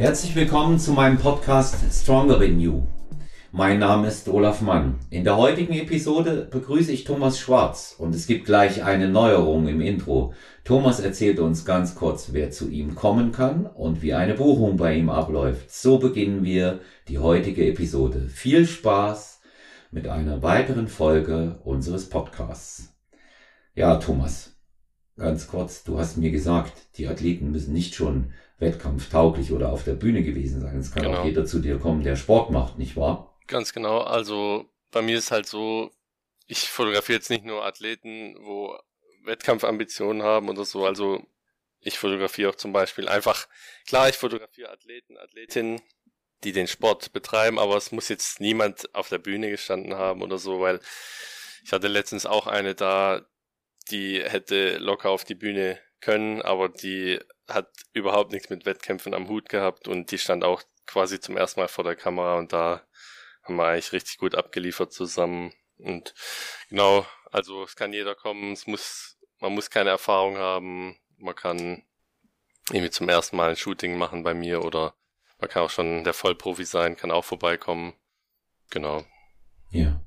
Herzlich willkommen zu meinem Podcast Stronger Than You. Mein Name ist Olaf Mann. In der heutigen Episode begrüße ich Thomas Schwarz und es gibt gleich eine Neuerung im Intro. Thomas erzählt uns ganz kurz, wer zu ihm kommen kann und wie eine Buchung bei ihm abläuft. So beginnen wir die heutige Episode. Viel Spaß mit einer weiteren Folge unseres Podcasts. Ja, Thomas, ganz kurz, du hast mir gesagt, die Athleten müssen nicht schon wettkampftauglich oder auf der Bühne gewesen sein. Es kann genau. auch jeder zu dir kommen, der Sport macht, nicht wahr? Ganz genau. Also bei mir ist halt so, ich fotografiere jetzt nicht nur Athleten, wo Wettkampfambitionen haben oder so. Also ich fotografiere auch zum Beispiel einfach, klar, ich fotografiere Athleten, Athletinnen, die den Sport betreiben, aber es muss jetzt niemand auf der Bühne gestanden haben oder so, weil ich hatte letztens auch eine da, die hätte locker auf die Bühne können, aber die hat überhaupt nichts mit Wettkämpfen am Hut gehabt und die stand auch quasi zum ersten Mal vor der Kamera und da haben wir eigentlich richtig gut abgeliefert zusammen. Und genau, also es kann jeder kommen, es muss, man muss keine Erfahrung haben, man kann irgendwie zum ersten Mal ein Shooting machen bei mir oder man kann auch schon der Vollprofi sein, kann auch vorbeikommen. Genau. Ja.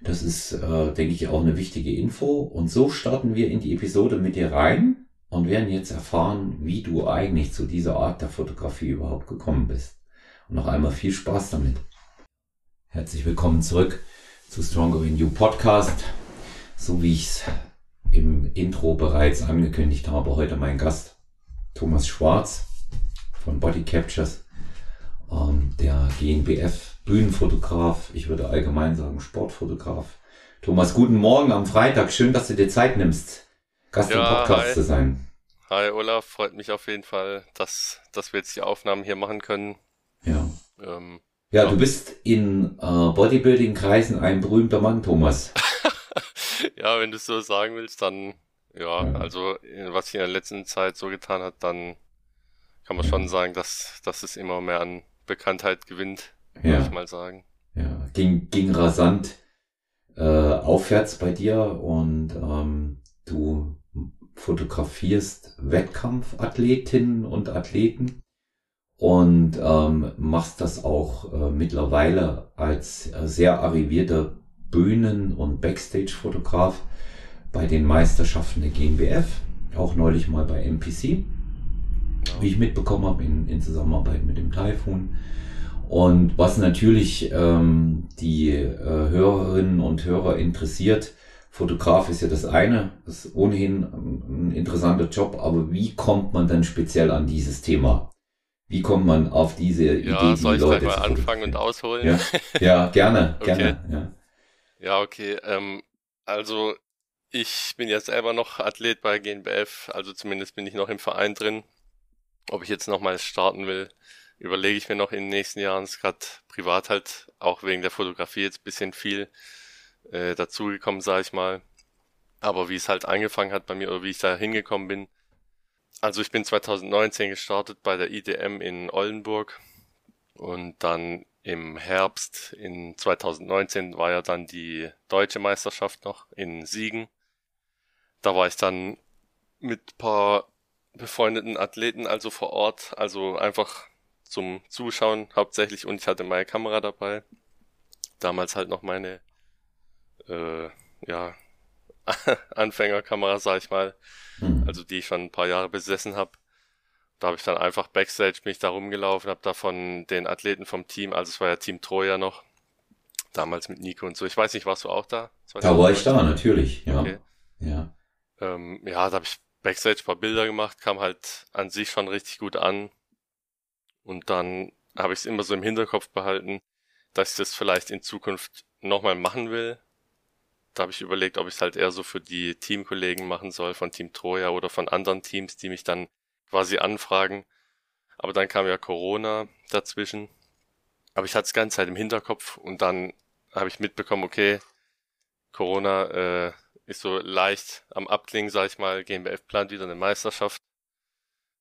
Das ist, äh, denke ich, auch eine wichtige Info. Und so starten wir in die Episode mit dir rein und werden jetzt erfahren, wie du eigentlich zu dieser Art der Fotografie überhaupt gekommen bist. Und noch einmal viel Spaß damit. Herzlich willkommen zurück zu Stronger in You Podcast. So wie ich es im Intro bereits angekündigt habe, heute mein Gast Thomas Schwarz von Body Captures, ähm, der GNBF Bühnenfotograf, ich würde allgemein sagen Sportfotograf. Thomas, guten Morgen am Freitag. Schön, dass du dir Zeit nimmst, Gast ja, im Podcast hi. zu sein. Hi Olaf, freut mich auf jeden Fall, dass, dass wir jetzt die Aufnahmen hier machen können. Ja. Ähm, ja, du bist in äh, Bodybuilding-Kreisen ein berühmter Mann, Thomas. ja, wenn du es so sagen willst, dann ja, ja, also was sich in der letzten Zeit so getan hat, dann kann man ja. schon sagen, dass, dass es immer mehr an Bekanntheit gewinnt, ja. würde ich mal sagen. Ja, ging, ging rasant äh, aufwärts bei dir und ähm, du fotografierst Wettkampfathletinnen und Athleten und ähm, machst das auch äh, mittlerweile als äh, sehr arrivierter Bühnen- und Backstage-Fotograf bei den Meisterschaften der GmbF, auch neulich mal bei MPC, wie ich mitbekommen habe in, in Zusammenarbeit mit dem Typhoon. Und was natürlich ähm, die äh, Hörerinnen und Hörer interessiert, Fotograf ist ja das eine, das ist ohnehin ein interessanter Job, aber wie kommt man dann speziell an dieses Thema? Wie kommt man auf diese Idee? Ja, soll ich Leute mal anfangen und ausholen? Ja, ja gerne, gerne. Okay. Ja. ja, okay. Ähm, also ich bin jetzt selber noch Athlet bei GNBF, also zumindest bin ich noch im Verein drin. Ob ich jetzt nochmal starten will, überlege ich mir noch in den nächsten Jahren. Es ist gerade privat halt auch wegen der Fotografie jetzt bisschen viel äh, dazugekommen, sage ich mal. Aber wie es halt angefangen hat bei mir oder wie ich da hingekommen bin, also ich bin 2019 gestartet bei der IDM in Oldenburg und dann im Herbst in 2019 war ja dann die deutsche Meisterschaft noch in Siegen. Da war ich dann mit paar befreundeten Athleten also vor Ort, also einfach zum Zuschauen hauptsächlich und ich hatte meine Kamera dabei. Damals halt noch meine äh, ja Anfängerkamera, sag ich mal, mhm. also die ich schon ein paar Jahre besessen habe. Da habe ich dann einfach Backstage mich da rumgelaufen, habe da von den Athleten vom Team, also es war ja Team Troja noch, damals mit Nico und so. Ich weiß nicht, warst du auch da? Da war ich da, natürlich, ja. Okay. Ja, ähm, ja da habe ich Backstage ein paar Bilder gemacht, kam halt an sich schon richtig gut an. Und dann habe ich es immer so im Hinterkopf behalten, dass ich das vielleicht in Zukunft nochmal machen will, da habe ich überlegt, ob ich es halt eher so für die Teamkollegen machen soll von Team Troja oder von anderen Teams, die mich dann quasi anfragen. Aber dann kam ja Corona dazwischen. Aber ich hatte es ganze Zeit im Hinterkopf und dann habe ich mitbekommen, okay, Corona äh, ist so leicht am Abklingen, sag ich mal, GmbF plant wieder eine Meisterschaft.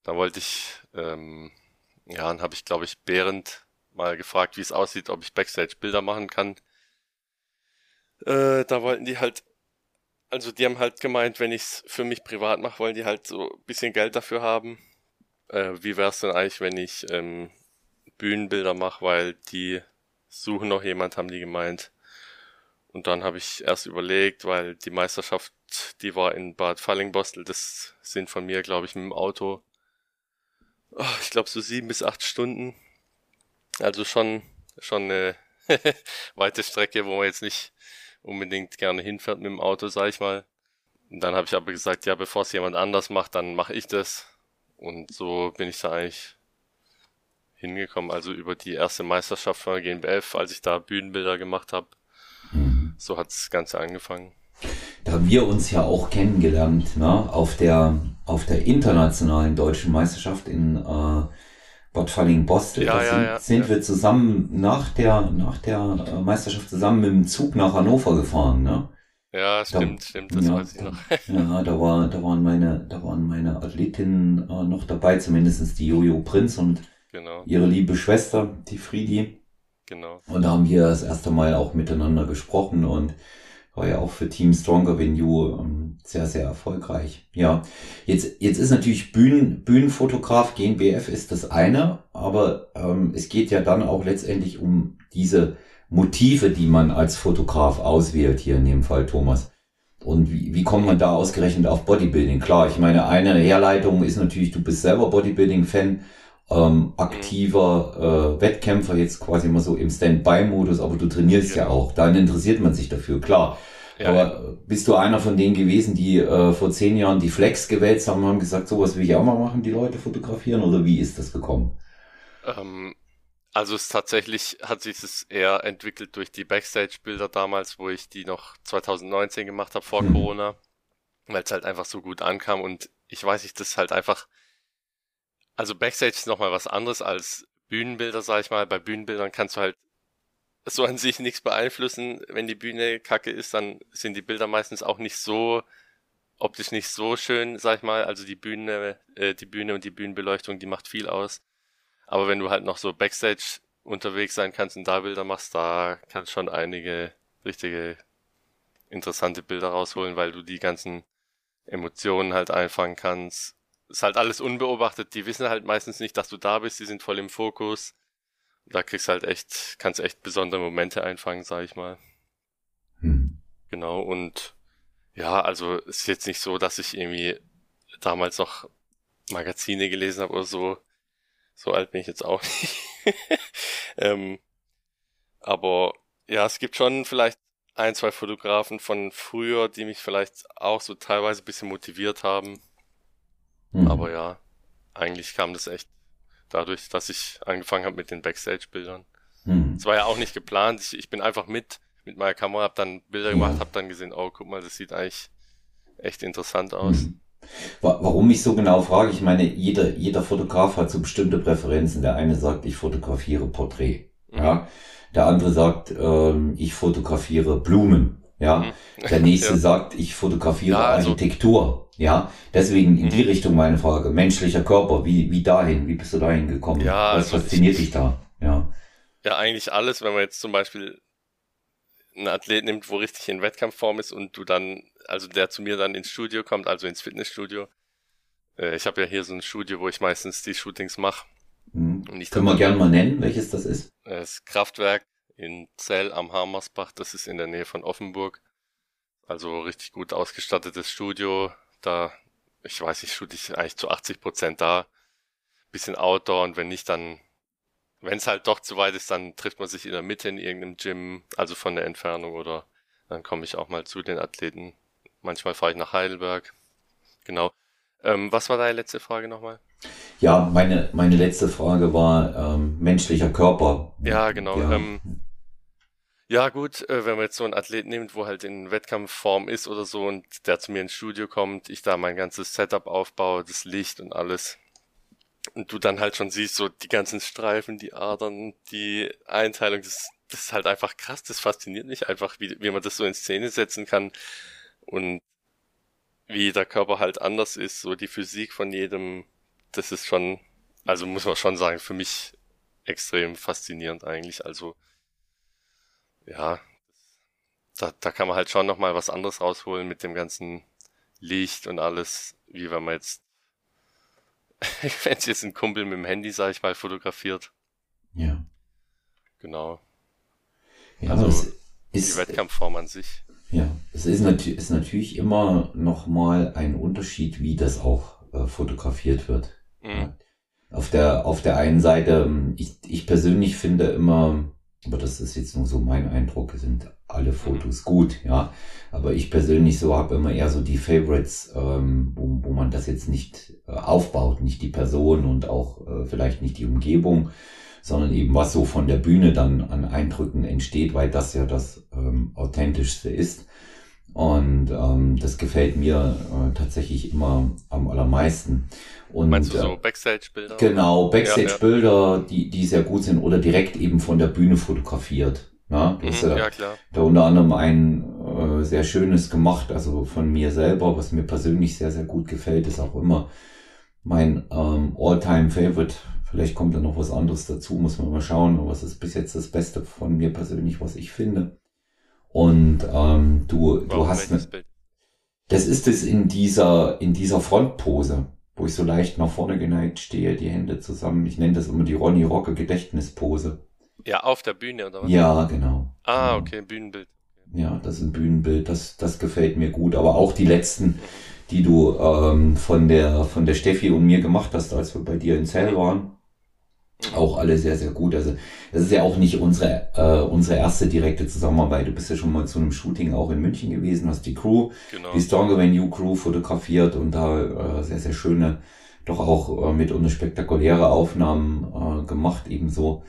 Da wollte ich, ähm, ja, dann habe ich, glaube ich, Behrend mal gefragt, wie es aussieht, ob ich Backstage Bilder machen kann. Äh, da wollten die halt, also die haben halt gemeint, wenn ich's für mich privat mache, wollen die halt so ein bisschen Geld dafür haben. äh, wie wär's denn eigentlich, wenn ich ähm, Bühnenbilder mache, weil die suchen noch jemand, haben die gemeint. Und dann habe ich erst überlegt, weil die Meisterschaft, die war in Bad Fallingbostel, das sind von mir, glaube ich, mit dem Auto, oh, ich glaube so sieben bis acht Stunden. Also schon, schon eine weite Strecke, wo man jetzt nicht unbedingt gerne hinfährt mit dem Auto, sag ich mal. Und dann habe ich aber gesagt, ja, bevor es jemand anders macht, dann mache ich das. Und so bin ich da eigentlich hingekommen. Also über die erste Meisterschaft von der GNBF, als ich da Bühnenbilder gemacht habe. So hat das Ganze angefangen. Da haben wir uns ja auch kennengelernt, ne? auf, der, auf der internationalen deutschen Meisterschaft in äh, Bad Falling-Bostel. Ja, da ja, sind, ja, sind wir zusammen nach der, nach der äh, Meisterschaft zusammen mit dem Zug nach Hannover gefahren. Ne? Ja, stimmt, stimmt, das ja, weiß ich noch. Ja, da, war, da, waren meine, da waren meine Athletinnen äh, noch dabei, zumindest die Jojo Prinz und Genau, ihre liebe Schwester, die Friedi. genau. Und da haben wir das erste Mal auch miteinander gesprochen und war ja auch für Team Stronger Than ähm, sehr, sehr erfolgreich. Ja, jetzt, jetzt ist natürlich Bühnen, Bühnenfotograf, GNBF ist das eine, aber ähm, es geht ja dann auch letztendlich um diese Motive, die man als Fotograf auswählt, hier in dem Fall Thomas. Und wie, wie kommt man da ausgerechnet auf Bodybuilding? Klar, ich meine, eine Herleitung ist natürlich, du bist selber Bodybuilding-Fan, ähm, aktiver äh, Wettkämpfer, jetzt quasi mal so im Standby-Modus, aber du trainierst ja Genau. auch. Dann interessiert man sich dafür, klar. Ja, aber bist du einer von denen gewesen, die äh, vor zehn Jahren die Flex gewälzt haben und haben gesagt, sowas will ich auch mal machen, die Leute fotografieren? Oder wie ist das gekommen? Ähm, also es tatsächlich hat sich es eher entwickelt durch die Backstage-Bilder damals, wo ich die noch 2019 gemacht habe vor Hm. Corona, weil es halt einfach so gut ankam und ich weiß nicht, das ist halt einfach, also Backstage ist nochmal was anderes als Bühnenbilder, sag ich mal. Bei Bühnenbildern kannst du halt so an sich nichts beeinflussen. Wenn die Bühne kacke ist, dann sind die Bilder meistens auch nicht so optisch nicht so schön, sag ich mal. Also die Bühne, äh, die Bühne und die Bühnenbeleuchtung, die macht viel aus. Aber wenn du halt noch so Backstage unterwegs sein kannst und da Bilder machst, da kannst schon einige richtige interessante Bilder rausholen, weil du die ganzen Emotionen halt einfangen kannst. Ist halt alles unbeobachtet. Die wissen halt meistens nicht, dass du da bist. Die sind voll im Fokus. Da kriegst halt echt, kannst echt besondere Momente einfangen, sag ich mal. Hm. Genau. Und ja, also ist jetzt nicht so, dass ich irgendwie damals noch Magazine gelesen habe oder so. So alt bin ich jetzt auch nicht. ähm, aber ja, es gibt schon vielleicht ein, zwei Fotografen von früher, die mich vielleicht auch so teilweise ein bisschen motiviert haben. Hm. Aber ja, eigentlich kam das echt dadurch, dass ich angefangen habe mit den Backstage-Bildern. Hm. Es war ja auch nicht geplant. Ich, ich bin einfach mit mit meiner Kamera, habe dann Bilder Ja. gemacht, habe dann gesehen, oh, guck mal, das sieht eigentlich echt interessant aus. Hm. Wa- Warum ich so genau frage, ich meine, jeder, jeder Fotograf hat so bestimmte Präferenzen. Der eine sagt, ich fotografiere Porträt. Mhm. Ja. Der andere sagt, ähm, ich fotografiere Blumen. Ja. Mhm. Der nächste Ja. sagt, ich fotografiere Ja, also- Architektur. Ja. Deswegen in die Mhm. Richtung meine Frage. Menschlicher Körper, wie, wie dahin? Wie bist du dahin gekommen? Ja, Was also fasziniert ich- dich da? Ja. Ja, eigentlich alles, wenn man jetzt zum Beispiel einen Athlet nimmt, wo richtig in Wettkampfform ist und du dann, also der zu mir dann ins Studio kommt, also ins Fitnessstudio. Äh, ich habe ja hier so ein Studio, wo ich meistens die Shootings mache. Hm. Ich Können wir gerne mal nennen, welches das ist? Das Kraftwerk in Zell am Harmersbach, das ist in der Nähe von Offenburg. Also richtig gut ausgestattetes Studio. Da, ich weiß nicht, shoot ich eigentlich zu 80 Prozent da. Bisschen Outdoor und wenn nicht, dann, wenn es halt doch zu weit ist, dann trifft man sich in der Mitte in irgendeinem Gym, also von der Entfernung oder dann komme ich auch mal zu den Athleten. Manchmal fahre ich nach Heidelberg. Genau. Ähm, was war deine letzte Frage nochmal? Ja, meine, meine letzte Frage war ähm, menschlicher Körper. Ja, genau. Ja. Ähm, ja, gut, äh, wenn man jetzt so einen Athlet nimmt, wo halt in Wettkampfform ist oder so und der zu mir ins Studio kommt, ich da mein ganzes Setup aufbaue, das Licht und alles. Und du dann halt schon siehst, so die ganzen Streifen, die Adern, die Einteilung, das, das ist halt einfach krass, das fasziniert mich einfach, wie, wie man das so in Szene setzen kann und wie der Körper halt anders ist, so die Physik von jedem, das ist schon, also muss man schon sagen, für mich extrem faszinierend eigentlich. Also ja, da, da kann man halt schon nochmal was anderes rausholen mit dem ganzen Licht und alles, wie wenn man jetzt wenn es jetzt ein Kumpel mit dem Handy, sag ich mal, fotografiert. Ja. Genau. Ja, Also, es Die ist, Wettkampfform an sich. ja, es ist, natü ist natürlich immer noch mal ein Unterschied, wie das auch äh, fotografiert wird. Mhm. Ja. Auf der, auf der einen Seite, ähm, ich, ich persönlich finde immer, aber das ist jetzt nur so mein Eindruck, sind alle Fotos gut, ja. Aber ich persönlich so habe immer eher so die Favorites, ähm, wo, wo man das jetzt nicht äh, aufbaut, nicht die Person und auch äh, vielleicht nicht die Umgebung, sondern eben was so von der Bühne dann an Eindrücken entsteht, weil das ja das ähm, authentischste ist. Und ähm, das gefällt mir äh, tatsächlich immer am allermeisten. Und, Meinst du äh, so Backstage-Bilder? Genau, Ja, ja. Backstage-Bilder, die, die sehr gut sind oder direkt eben von der Bühne fotografiert. Ja, du hast Mhm, ja ja, klar. da unter anderem ein äh, sehr schönes gemacht, also von mir selber, was mir persönlich sehr, sehr gut gefällt, ist auch immer mein ähm, All-Time-Favorite. Vielleicht kommt da noch was anderes dazu, muss man mal schauen, aber es ist bis jetzt das Beste von mir persönlich, was ich finde. Und ähm, du, du Warum hast welches ne, Bild? das ist es in dieser, in dieser Frontpose, wo ich so leicht nach vorne geneigt stehe, die Hände zusammen. Ich nenne das immer die Ronny Rocke Gedächtnispose. Ja, auf der Bühne oder was? Ja, genau. Ah, okay, Bühnenbild. Ja, das ist ein Bühnenbild, das, das gefällt mir gut. Aber auch die letzten, die du ähm, von der von der Steffi und mir gemacht hast, als wir bei dir in Zell waren, auch alle sehr, sehr gut. Also das ist ja auch nicht unsere, äh, unsere erste direkte Zusammenarbeit. Du bist ja schon mal zu einem Shooting auch in München gewesen, hast die Crew, Genau. die Stronger Than You Crew fotografiert und da äh, sehr, sehr schöne, doch auch äh, mitunter spektakuläre Aufnahmen äh, gemacht, ebenso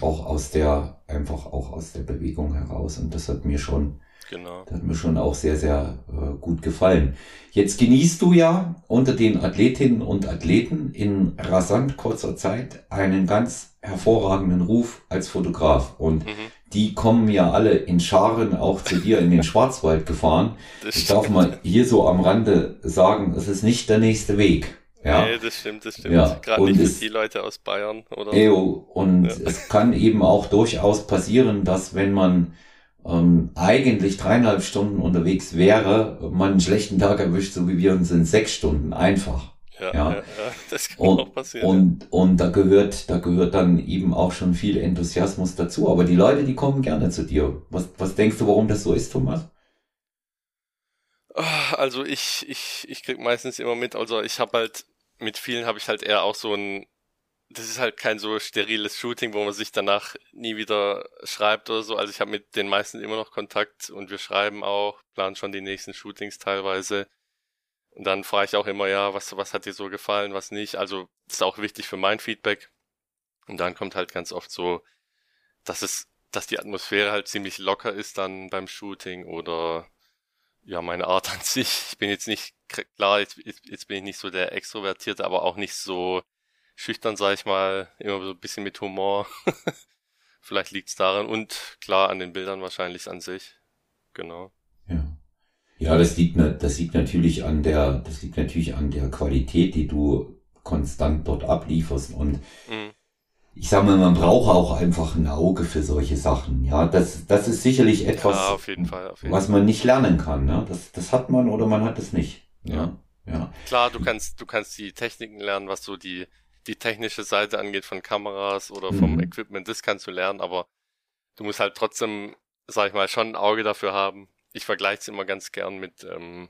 auch aus der, einfach auch aus der Bewegung heraus. Und das hat mir schon, Genau. das hat mir schon auch sehr, sehr äh, gut gefallen. Jetzt genießt du ja unter den Athletinnen und Athleten in rasant kurzer Zeit einen ganz hervorragenden Ruf als Fotograf. Und Mhm. die kommen ja alle in Scharen auch zu dir in den Schwarzwald gefahren. Das Ich darf mal hier so am Rande sagen, es ist nicht der nächste Weg. Ja. Nee, das stimmt, das stimmt. Ja, Gerade nicht es- die Leute aus Bayern oder Eo, und Ja. es kann eben auch durchaus passieren, dass wenn man ähm, eigentlich dreieinhalb Stunden unterwegs wäre, man einen schlechten Tag erwischt, so wie wir uns in sechs Stunden einfach. Ja, Ja. ja. das kann Und, auch passieren. und, und da gehört, da gehört dann eben auch schon viel Enthusiasmus dazu. Aber die Leute, die kommen gerne zu dir. Was, was denkst du, warum das so ist, Thomas? Ah, Also ich, ich, ich krieg meistens immer mit, also ich habe halt, mit vielen habe ich halt eher auch so ein, das ist halt kein so steriles Shooting, wo man sich danach nie wieder schreibt oder so. Also ich habe mit den meisten immer noch Kontakt und wir schreiben auch, planen schon die nächsten Shootings teilweise. Und dann frage ich auch immer, ja, was, was hat dir so gefallen, was nicht. Also ist auch wichtig für mein Feedback. Und dann kommt halt ganz oft so, dass es, dass die Atmosphäre halt ziemlich locker ist dann beim Shooting oder ja, meine Art an sich. Ich bin jetzt nicht, klar, jetzt jetzt bin ich nicht so der Extrovertierte, aber auch nicht so schüchtern, sag ich mal, immer so ein bisschen mit Humor. Vielleicht liegt's daran und klar an den Bildern wahrscheinlich an sich. Genau. Ja. Ja, das liegt, das liegt natürlich an der, das liegt natürlich an der Qualität, die du konstant dort ablieferst. Und Mhm. ich sage mal, man braucht auch einfach ein Auge für solche Sachen. Ja, das, das ist sicherlich etwas, ja, auf jeden Fall, auf jeden was man nicht lernen kann. Ne? Das, das hat man oder man hat es nicht. Ja, ja. Klar, du kannst, du kannst die Techniken lernen, was so die, die technische Seite angeht von Kameras oder vom Mhm. Equipment, das kannst du lernen, aber du musst halt trotzdem, sag ich mal, schon ein Auge dafür haben. Ich vergleiche es immer ganz gern mit, ähm,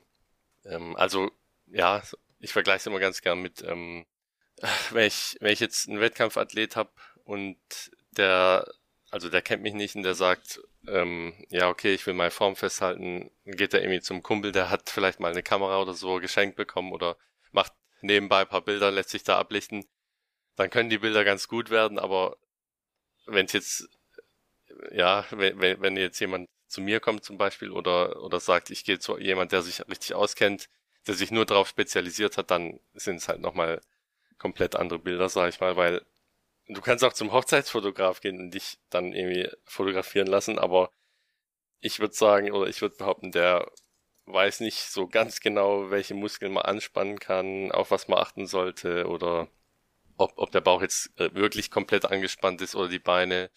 ähm, also, ja, ich vergleiche es immer ganz gern mit, ähm, wenn ich, wenn ich jetzt einen Wettkampfathlet habe und der, also der kennt mich nicht und der sagt, ähm, ja, okay, ich will meine Form festhalten, dann geht er irgendwie zum Kumpel, der hat vielleicht mal eine Kamera oder so geschenkt bekommen oder macht nebenbei ein paar Bilder, lässt sich da ablichten, dann können die Bilder ganz gut werden, aber wenn es jetzt, ja, wenn, wenn, jetzt jemand zu mir kommt zum Beispiel oder, oder sagt, ich gehe zu jemand, der sich richtig auskennt, der sich nur darauf spezialisiert hat, dann sind es halt nochmal komplett andere Bilder, sag ich mal, weil du kannst auch zum Hochzeitsfotograf gehen und dich dann irgendwie fotografieren lassen, aber ich würde sagen, oder ich würde behaupten, der weiß nicht so ganz genau, welche Muskeln man anspannen kann, auf was man achten sollte oder ob, ob der Bauch jetzt äh, wirklich komplett angespannt ist oder die Beine.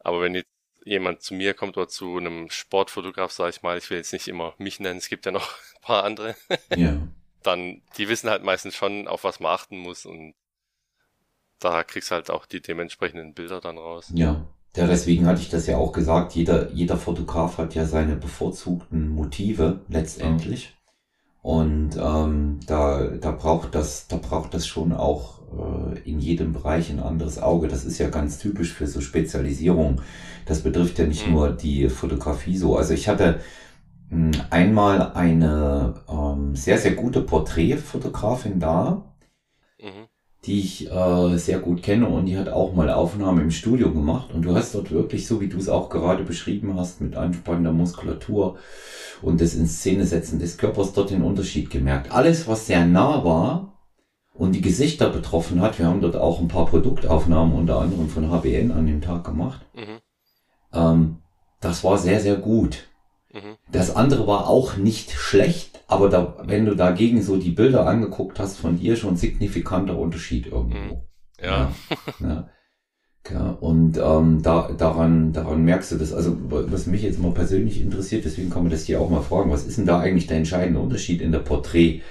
Aber wenn jetzt jemand zu mir kommt oder zu einem Sportfotograf, sage ich mal, ich will jetzt nicht immer mich nennen, es gibt ja noch ein paar andere, ja. dann, die wissen halt meistens schon, auf was man achten muss und da kriegst halt auch die dementsprechenden Bilder dann raus. Ja. Ja, deswegen hatte ich das ja auch gesagt, jeder, jeder Fotograf hat ja seine bevorzugten Motive letztendlich. Und ähm, da, da braucht das, da braucht das schon auch in jedem Bereich ein anderes Auge. Das ist ja ganz typisch für so Spezialisierung. Das betrifft ja nicht mhm. nur die Fotografie so. Also ich hatte hm, einmal eine ähm, sehr, sehr gute Porträtfotografin da. Mhm die ich äh, sehr gut kenne und die hat auch mal Aufnahmen im Studio gemacht und du hast dort wirklich, so wie du es auch gerade beschrieben hast, mit anspannender Muskulatur und das in Szene setzen des Körpers dort den Unterschied gemerkt. Alles, was sehr nah war und die Gesichter betroffen hat, wir haben dort auch ein paar Produktaufnahmen unter anderem von HBN an dem Tag gemacht, mhm. ähm, das war sehr, sehr gut. Mhm. Das andere war auch nicht schlecht, aber da, wenn du dagegen so die Bilder angeguckt hast, von dir schon signifikanter Unterschied irgendwo. Mhm. Ja. ja. ja. ja. Und ähm, da, daran, daran merkst du das. Also was mich jetzt mal persönlich interessiert, deswegen kann man das hier auch mal fragen, was ist denn da eigentlich der entscheidende Unterschied in der Porträt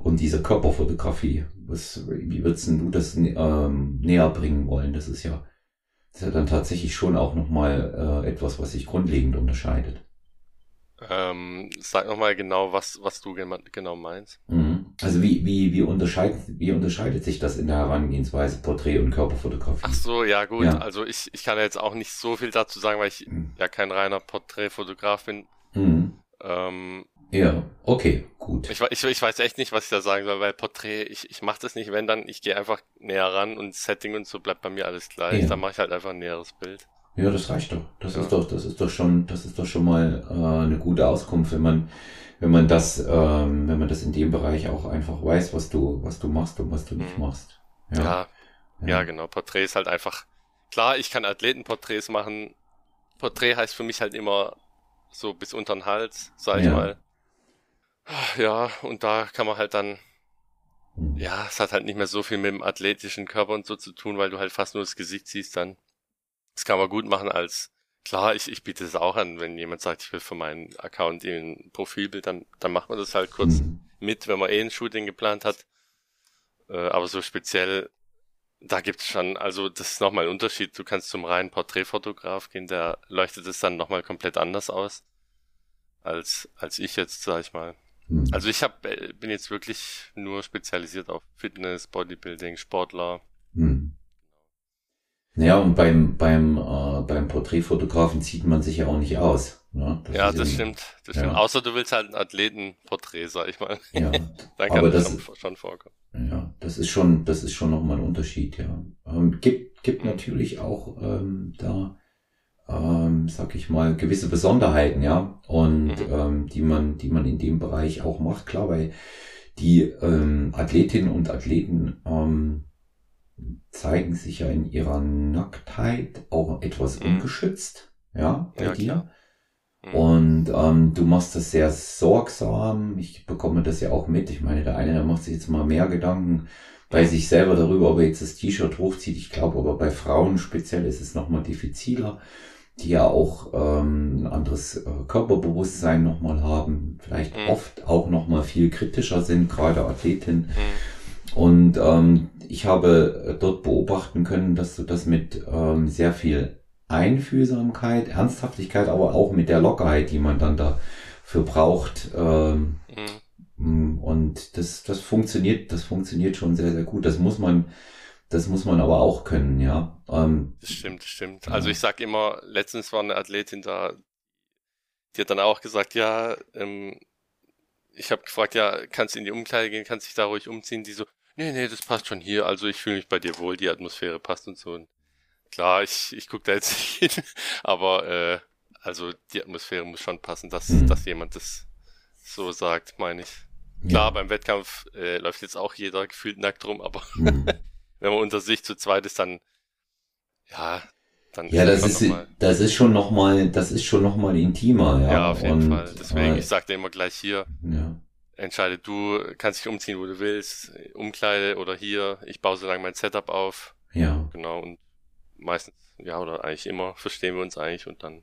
und dieser Körperfotografie? Was, wie würdest du das ähm, näher bringen wollen? Das ist ja, das ist ja dann tatsächlich schon auch nochmal äh, etwas, was sich grundlegend unterscheidet. Ähm, sag nochmal genau, was, was du genau meinst. Mhm. Also wie, wie, wie, unterscheidet, wie unterscheidet sich das in der Herangehensweise Porträt- und Körperfotografie? Ach so, ja gut. Ja. Also ich, ich kann jetzt auch nicht so viel dazu sagen, weil ich mhm. ja kein reiner Porträtfotograf bin. Mhm. Ähm, ja, okay, gut. Ich, ich, ich weiß echt nicht, was ich da sagen soll, weil Porträt, ich, ich mache das nicht, wenn dann, ich gehe einfach näher ran und Setting und so bleibt bei mir alles gleich. Ja. Dann mache ich halt einfach ein näheres Bild. Ja, das reicht doch. Das ja. ist doch, das ist doch schon, das ist doch schon mal äh, eine gute Auskunft, wenn man, wenn man das, ähm, wenn man das in dem Bereich auch einfach weiß, was du, was du machst und was du nicht mhm. machst. Ja. ja. Ja, ja, genau. Porträt ist halt einfach, klar, ich kann Athletenporträts machen. Porträt heißt für mich halt immer so bis unter den Hals, sag ich mal. Ja, und da kann man halt dann, ja, es hat halt nicht mehr so viel mit dem athletischen Körper und so zu tun, weil du halt fast nur das Gesicht siehst dann. Das kann man gut machen als, klar, ich, ich biete es auch an, wenn jemand sagt, ich will für meinen Account ein Profilbild, dann, dann macht man das halt kurz mhm. mit, wenn man eh ein Shooting geplant hat. Äh, aber so speziell, da gibt's schon, also das ist nochmal ein Unterschied. Du kannst zum reinen Porträtfotograf gehen, der leuchtet es dann nochmal komplett anders aus, als, als ich jetzt, sag ich mal. Mhm. Also ich hab, äh, bin jetzt wirklich nur spezialisiert auf Fitness, Bodybuilding, Sportler. Mhm. Naja, und beim, beim, äh, beim Porträtfotografen zieht man sich ja auch nicht aus. Ne? Das ja, das stimmt. Das ja. stimmt. Außer du willst halt ein Athletenporträt, sag ich mal. Ja, Dann kann aber das schon, schon vorkommen. Ja, das ist schon, das ist schon nochmal ein Unterschied, ja. Ähm, gibt, gibt natürlich auch ähm, da, ähm, sag ich mal, gewisse Besonderheiten, ja, und mhm. ähm, die man, die man in dem Bereich auch macht, klar, weil die ähm, Athletinnen und Athleten ähm, zeigen sich ja in ihrer Nacktheit auch etwas mhm. ungeschützt, ja, bei ja, dir. Mhm. Und ähm, du machst das sehr sorgsam. Ich bekomme das ja auch mit. Ich meine, der eine, der macht sich jetzt mal mehr Gedanken bei sich selber darüber, ob er jetzt das T-Shirt hochzieht. Ich glaube, aber bei Frauen speziell ist es nochmal diffiziler, die ja auch ähm, ein anderes äh, Körperbewusstsein nochmal haben, vielleicht mhm. oft auch nochmal viel kritischer sind, gerade Athletinnen. Mhm. Und ähm, ich habe äh, dort beobachten können, dass du das mit ähm, sehr viel Einfühlsamkeit, Ernsthaftigkeit, aber auch mit der Lockerheit, die man dann dafür braucht. Ähm, mhm. Und das, das funktioniert, das funktioniert schon sehr, sehr gut. Das muss man, das muss man aber auch können, ja. Ähm, das stimmt, das stimmt. Ja. Also ich sag immer, letztens war eine Athletin da, die hat dann auch gesagt, ja, ähm, ich habe gefragt, ja, kannst du in die Umkleide gehen, kannst dich da ruhig umziehen? Die so, nee, nee, das passt schon hier, also ich fühle mich bei dir wohl, die Atmosphäre passt und so. Und klar, ich, ich gucke da jetzt nicht hin, aber äh, also die Atmosphäre muss schon passen, dass, mhm. dass jemand das so sagt, meine ich. Klar, ja. beim Wettkampf äh, läuft jetzt auch jeder gefühlt nackt rum, aber mhm. wenn man unter sich zu zweit ist, dann ja, dann ja, das ist, das ist schon nochmal, das ist schon nochmal intimer, ja. Ja, auf jeden und, Fall. Deswegen, äh, ich sagte immer gleich hier, ja entscheide du, kannst dich umziehen, wo du willst, Umkleide oder hier, ich baue so lange mein Setup auf. Ja. Genau, und meistens, ja, oder eigentlich immer verstehen wir uns eigentlich und dann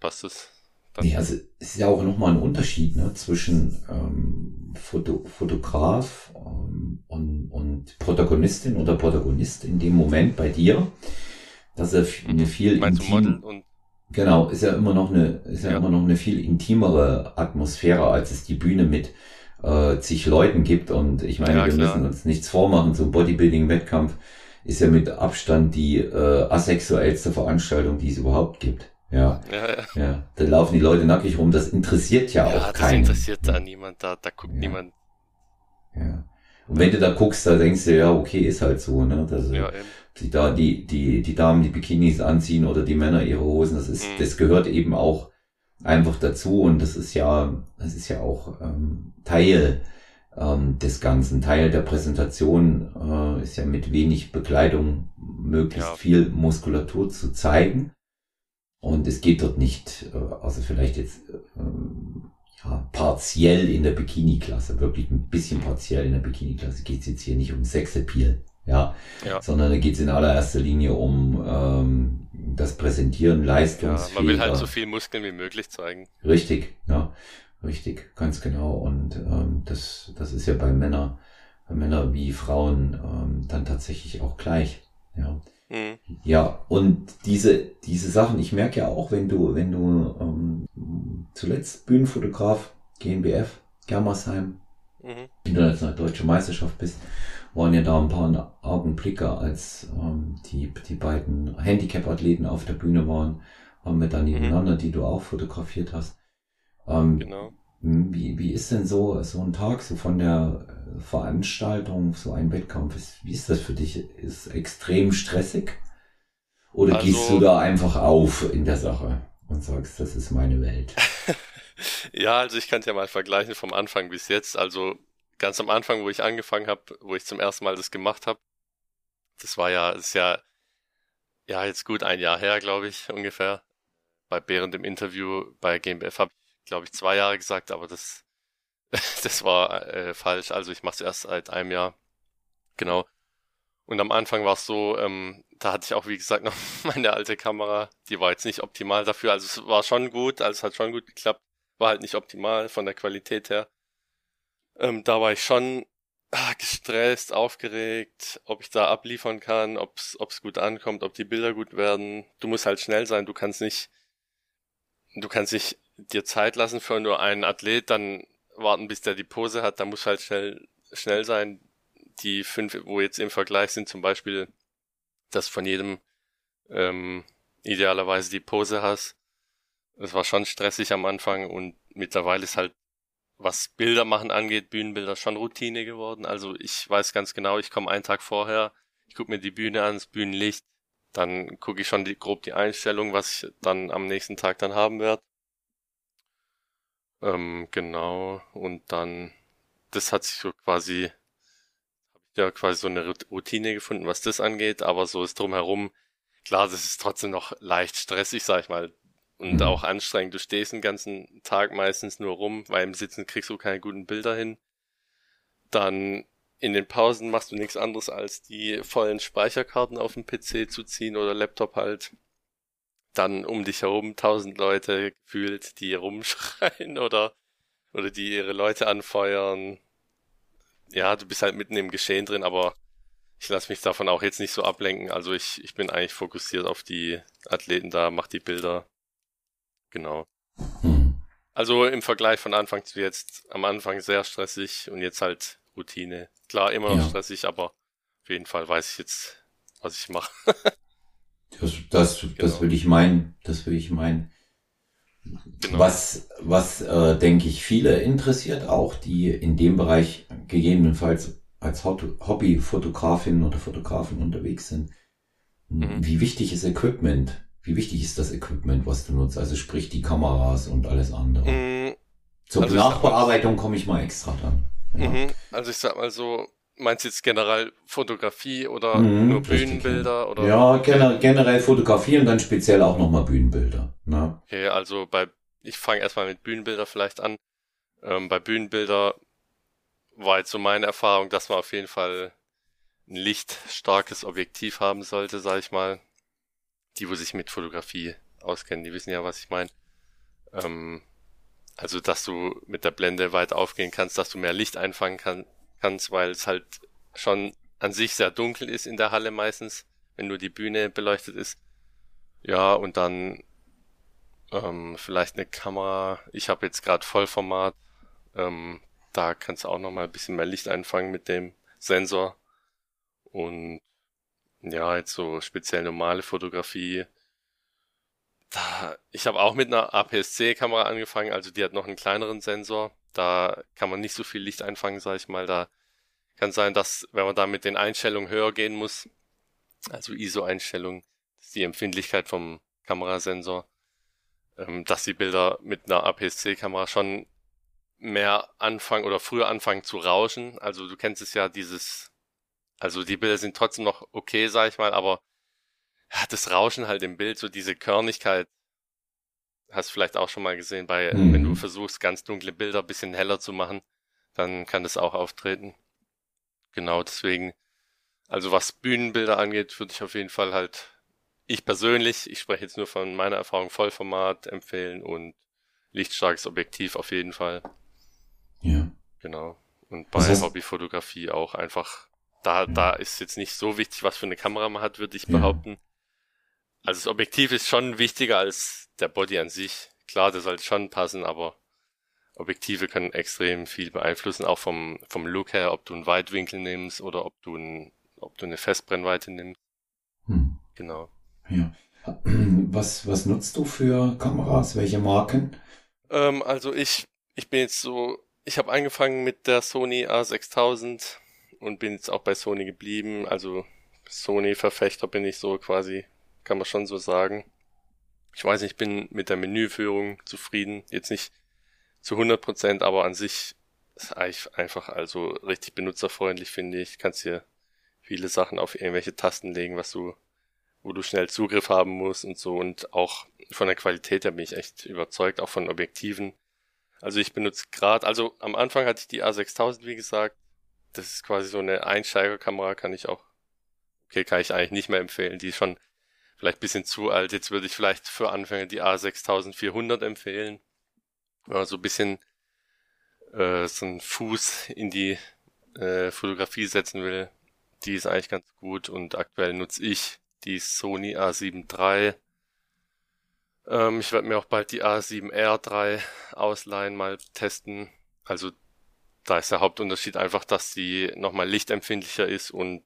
passt es. Dann. Ja, also es ist ja auch nochmal ein Unterschied ne, zwischen ähm, Foto, Fotograf ähm, und, und Protagonistin oder Protagonist in dem Moment bei dir, dass er eine viel Meinst intim, und genau ist ja immer noch eine ist ja, ja, immer noch eine viel intimere Atmosphäre als es die Bühne mit äh, zig Leuten gibt. Und ich meine ja, wir klar. müssen uns nichts vormachen. So Bodybuilding Wettkampf ist ja mit Abstand die äh, asexuellste Veranstaltung die es überhaupt gibt ja. Ja, ja. ja. Da laufen die Leute nackig rum. Das interessiert ja, ja auch keinen. Das interessiert da niemand. Da, da guckt niemand. Ja. Und wenn du da guckst, da denkst du, ja, okay, ist halt so, ne? Dass, ja, eben. Die, da, die, die, die Damen die Bikinis anziehen oder die Männer ihre Hosen, das ist, mhm. das gehört eben auch einfach dazu und das ist ja, das ist ja auch ähm, Teil ähm, des Ganzen. Teil der Präsentation äh, ist ja mit wenig Bekleidung möglichst ja. viel Muskulatur zu zeigen. Und es geht dort nicht, also vielleicht jetzt ähm, ja, partiell in der Bikini-Klasse, wirklich ein bisschen partiell in der Bikini-Klasse, geht es jetzt hier nicht um Sexappeal, ja, ja. sondern da geht es in allererster Linie um ähm, das Präsentieren, Leistungsfähiger. Ja, man will halt so viel Muskeln wie möglich zeigen. Richtig, ja, richtig, ganz genau. Und ähm, das, das ist ja bei Männern, bei Männern wie Frauen ähm, dann tatsächlich auch gleich, ja. Mhm. Ja, und diese, diese Sachen, ich merke ja auch, wenn du, wenn du ähm, zuletzt Bühnenfotograf, GmbF, Germersheim, mhm. internationale deutsche Meisterschaft bist, waren ja da ein paar Augenblicke, als ähm, die, die beiden Handicap-Athleten auf der Bühne waren, haben wir dann mhm. nebeneinander, mhm. die du auch fotografiert hast. Ähm, genau. Wie, wie ist denn so, so ein Tag, so von der Veranstaltung, so ein Wettkampf, ist, wie ist das für dich? Ist extrem stressig? Oder also, gehst du da einfach auf in der Sache und sagst, das ist meine Welt? ja, also ich kann es ja mal vergleichen vom Anfang bis jetzt. Also ganz am Anfang, wo ich angefangen habe, wo ich zum ersten Mal das gemacht habe, das war ja, das ist ja, ja jetzt gut ein Jahr her, glaube ich, ungefähr. Bei während dem Interview bei GmbF habe ich, glaube ich, zwei Jahre gesagt, aber das das war äh, falsch. Also ich mache es erst seit einem Jahr. Genau. Und am Anfang war es so, ähm, da hatte ich auch, wie gesagt, noch meine alte Kamera. Die war jetzt nicht optimal dafür. Also es war schon gut, also es hat schon gut geklappt. War halt nicht optimal von der Qualität her. Ähm, da war ich schon ah, gestresst, aufgeregt, ob ich da abliefern kann, ob es gut ankommt, ob die Bilder gut werden. Du musst halt schnell sein, du kannst nicht, du kannst nicht dir Zeit lassen für nur einen Athlet, dann warten, bis der die Pose hat, da muss halt schnell, schnell sein. Die fünf, wo jetzt im Vergleich sind, zum Beispiel, dass von jedem ähm, idealerweise die Pose hast. Das war schon stressig am Anfang und mittlerweile ist halt, was Bilder machen angeht, Bühnenbilder schon Routine geworden. Also ich weiß ganz genau, ich komme einen Tag vorher, ich gucke mir die Bühne an, das Bühnenlicht, dann gucke ich schon die, grob die Einstellung, was ich dann am nächsten Tag dann haben werde. Ähm, genau. Und dann, das hat sich so quasi, habe ich ja quasi so eine Routine gefunden, was das angeht, aber so ist drumherum, klar, das ist trotzdem noch leicht stressig, sag ich mal. Und mhm. auch anstrengend. Du stehst den ganzen Tag meistens nur rum, weil im Sitzen kriegst du keine guten Bilder hin. Dann in den Pausen machst du nichts anderes als die vollen Speicherkarten auf dem PC zu ziehen oder Laptop halt dann um dich herum tausend Leute gefühlt, die rumschreien oder, oder die ihre Leute anfeuern. Ja, du bist halt mitten im Geschehen drin, aber ich lasse mich davon auch jetzt nicht so ablenken. Also ich, ich bin eigentlich fokussiert auf die Athleten da, mach die Bilder. Genau. Hm. Also im Vergleich von Anfang zu jetzt, am Anfang sehr stressig und jetzt halt Routine. Klar, immer noch ja. stressig, aber auf jeden Fall weiß ich jetzt, was ich mache. Das, das, genau. das würde ich meinen. Das würde ich meinen. Genau. Was, was äh, denke ich, viele interessiert, auch die in dem Bereich gegebenenfalls als Hobbyfotografin oder Fotografen unterwegs sind. Mhm. Wie wichtig ist Equipment? Wie wichtig ist das Equipment, was du nutzt? Also sprich die Kameras und alles andere. Mhm. Zur also Nachbearbeitung komme ich mal extra dann. Ja. Mhm. Also ich sag mal so, Meinst du jetzt generell Fotografie oder mhm, nur Bühnenbilder? Oder? Ja, generell, generell Fotografie und dann speziell auch nochmal Bühnenbilder. Ne? Okay, also bei, ich fange erstmal mit Bühnenbilder vielleicht an. Ähm, bei Bühnenbilder war jetzt so meine Erfahrung, dass man auf jeden Fall ein lichtstarkes Objektiv haben sollte, sag ich mal. Die, wo sich mit Fotografie auskennen, die wissen ja, was ich meine. Ähm, Also, dass du mit der Blende weit aufgehen kannst, dass du mehr Licht einfangen kann, kannst, weil es halt schon an sich sehr dunkel ist in der Halle meistens, wenn nur die Bühne beleuchtet ist. Ja, und dann ähm, vielleicht eine Kamera. Ich habe jetzt gerade Vollformat. Ähm, da kannst du auch noch mal ein bisschen mehr Licht einfangen mit dem Sensor. Und ja, jetzt so speziell normale Fotografie. Da, ich habe auch mit einer APS-C-Kamera angefangen, also die hat noch einen kleineren Sensor. Da kann man nicht so viel Licht einfangen, sag ich mal. Da kann sein, dass, wenn man da mit den Einstellungen höher gehen muss, also ISO-Einstellungen, die Empfindlichkeit vom Kamerasensor, ähm, dass die Bilder mit einer APS-C-Kamera schon mehr anfangen oder früher anfangen zu rauschen. Also du kennst es ja, dieses, also die Bilder sind trotzdem noch okay, sag ich mal, aber ja, das Rauschen halt im Bild, so diese Körnigkeit, hast du vielleicht auch schon mal gesehen, bei, mhm. wenn du versuchst, ganz dunkle Bilder ein bisschen heller zu machen, dann kann das auch auftreten. Genau, deswegen, also was Bühnenbilder angeht, würde ich auf jeden Fall halt, ich persönlich, ich spreche jetzt nur von meiner Erfahrung, Vollformat empfehlen und lichtstarkes Objektiv auf jeden Fall. Ja. Genau. Und bei heißt, Hobbyfotografie auch einfach, da, ja. da ist jetzt nicht so wichtig, was für eine Kamera man hat, würde ich ja. behaupten. Also das Objektiv ist schon wichtiger als der Body an sich. Klar, das sollte schon passen, aber Objektive können extrem viel beeinflussen, auch vom, vom Look her, ob du einen Weitwinkel nimmst oder ob du, ein, ob du eine Festbrennweite nimmst. Hm. Genau. Ja. Was, was nutzt du für Kameras? Welche Marken? Ähm, also ich, ich bin jetzt so ich habe angefangen mit der Sony A6000 und bin jetzt auch bei Sony geblieben. Also Sony-Verfechter bin ich so quasi, kann man schon so sagen. Ich weiß nicht, ich bin mit der Menüführung zufrieden. Jetzt nicht zu 100%, aber an sich ist eigentlich einfach also richtig benutzerfreundlich, finde ich. Kannst hier viele Sachen auf irgendwelche Tasten legen, was du, wo du schnell Zugriff haben musst und so. Und auch von der Qualität her bin ich echt überzeugt, auch von Objektiven. Also ich benutze gerade, also am Anfang hatte ich die A6000, wie gesagt. Das ist quasi so eine Einsteigerkamera, kann ich auch, okay, kann ich eigentlich nicht mehr empfehlen. Die ist schon vielleicht bisschen zu alt. Jetzt würde ich vielleicht für Anfänger die A6400 empfehlen. Wenn man so ein bisschen äh, so einen Fuß in die äh, Fotografie setzen will. Die ist eigentlich ganz gut und aktuell nutze ich die Sony A7 III ähm, ich werde mir auch bald die A7R3 ausleihen, mal testen. Also da ist der Hauptunterschied einfach, dass sie nochmal lichtempfindlicher ist und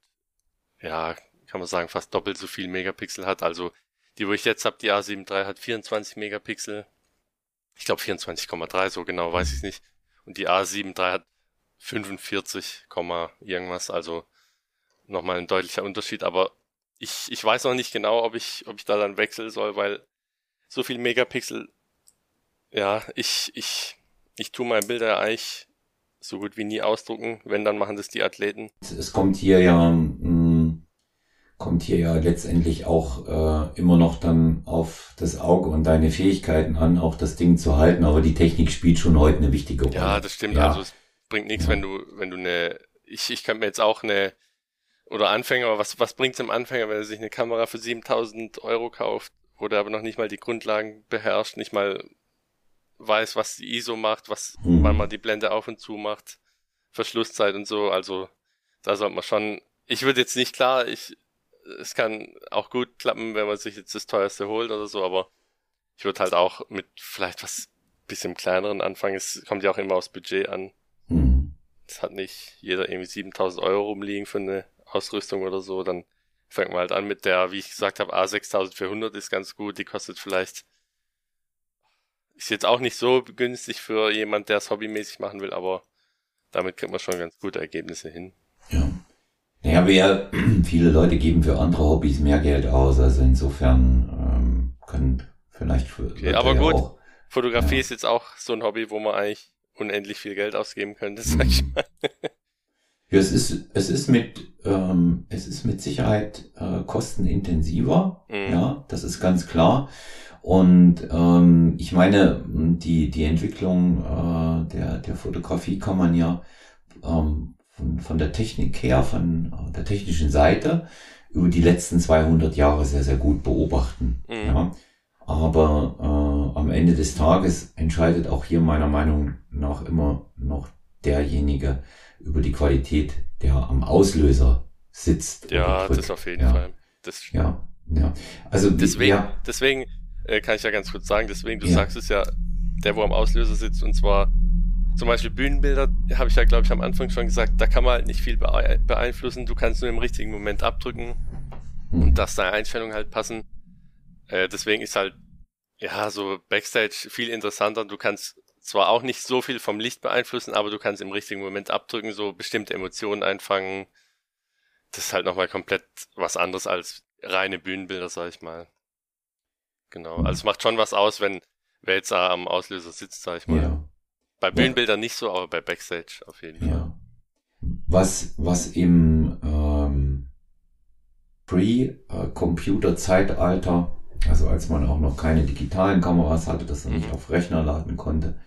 ja, kann man sagen, fast doppelt so viel Megapixel hat. Also die, wo ich jetzt habe, die A7 III hat 24 Megapixel. Ich glaube 24,3, so genau weiß ich nicht. Und die A7 III hat 45, irgendwas. Also nochmal ein deutlicher Unterschied. Aber ich, ich weiß noch nicht genau, ob ich, ob ich da dann wechseln soll, weil so viel Megapixel. Ja, ich, ich, ich tue meine Bilder eigentlich so gut wie nie ausdrucken. Wenn, dann machen das die Athleten. Es kommt hier ja, kommt hier ja letztendlich auch äh, immer noch dann auf das Auge und deine Fähigkeiten an, auch das Ding zu halten. Aber die Technik spielt schon heute eine wichtige Rolle. Ja, das stimmt. Ja. Also es bringt nichts, ja. wenn du, wenn du eine, ich, ich kann mir jetzt auch eine, oder Anfänger, aber was, was bringt's dem Anfänger, wenn er sich eine Kamera für 7000 Euro kauft oder aber noch nicht mal die Grundlagen beherrscht, nicht mal weiß, was die ISO macht, was, mhm. wann man die Blende auf und zu macht, Verschlusszeit und so. Also da sollte man schon. Ich würde jetzt nicht klar, ich es kann auch gut klappen, wenn man sich jetzt das teuerste holt oder so, aber ich würde halt auch mit vielleicht was bisschen kleineren anfangen. Es kommt ja auch immer aufs Budget an. Mhm. Es hat nicht jeder irgendwie 7000 Euro rumliegen für eine Ausrüstung oder so, dann Fangen wir halt an mit der, wie ich gesagt habe, A6400 ist ganz gut. Die kostet vielleicht, ist jetzt auch nicht so günstig für jemand, der es hobbymäßig machen will, aber damit kriegt man schon ganz gute Ergebnisse hin. Ja. Naja, wir, viele Leute geben für andere Hobbys mehr Geld aus, also insofern ähm, können vielleicht für. Okay, aber gut, auch, Fotografie ja. ist jetzt auch so ein Hobby, wo man eigentlich unendlich viel Geld ausgeben könnte, sag ich mal. Ja, es ist, es ist mit, ähm, es ist mit Sicherheit äh, kostenintensiver. Mhm. Ja, das ist ganz klar. Und ähm, ich meine, die, die Entwicklung äh, der, der Fotografie kann man ja ähm, von, von der Technik her, von äh, der technischen Seite über die letzten 200 Jahre sehr, sehr gut beobachten. Mhm. Ja. Aber äh, am Ende des Tages entscheidet auch hier meiner Meinung nach immer noch derjenige über die Qualität, der am Auslöser sitzt. Ja, das auf jeden ja. Fall. Das ja, ja. Also deswegen, ja. deswegen äh, kann ich ja ganz kurz sagen, deswegen, du ja. sagst es ja, der, wo am Auslöser sitzt, und zwar zum Beispiel Bühnenbilder, habe ich ja, glaube ich, am Anfang schon gesagt, da kann man halt nicht viel beeinflussen. Du kannst nur im richtigen Moment abdrücken und dass deine Einstellungen halt passen. Äh, deswegen ist halt, ja, so Backstage viel interessanter. Du kannst zwar auch nicht so viel vom Licht beeinflussen, aber du kannst im richtigen Moment abdrücken, so bestimmte Emotionen einfangen. Das ist halt nochmal komplett was anderes als reine Bühnenbilder, sag ich mal. Genau. Also es macht schon was aus, wenn da am Auslöser sitzt, sag ich mal. Ja. Bei Bühnenbildern ja. nicht so, aber bei Backstage auf jeden Fall. Ja. Was, was im ähm, Pre-Computer-Zeitalter, also als man auch noch keine digitalen Kameras hatte, dass man nicht mhm. auf Rechner laden konnte,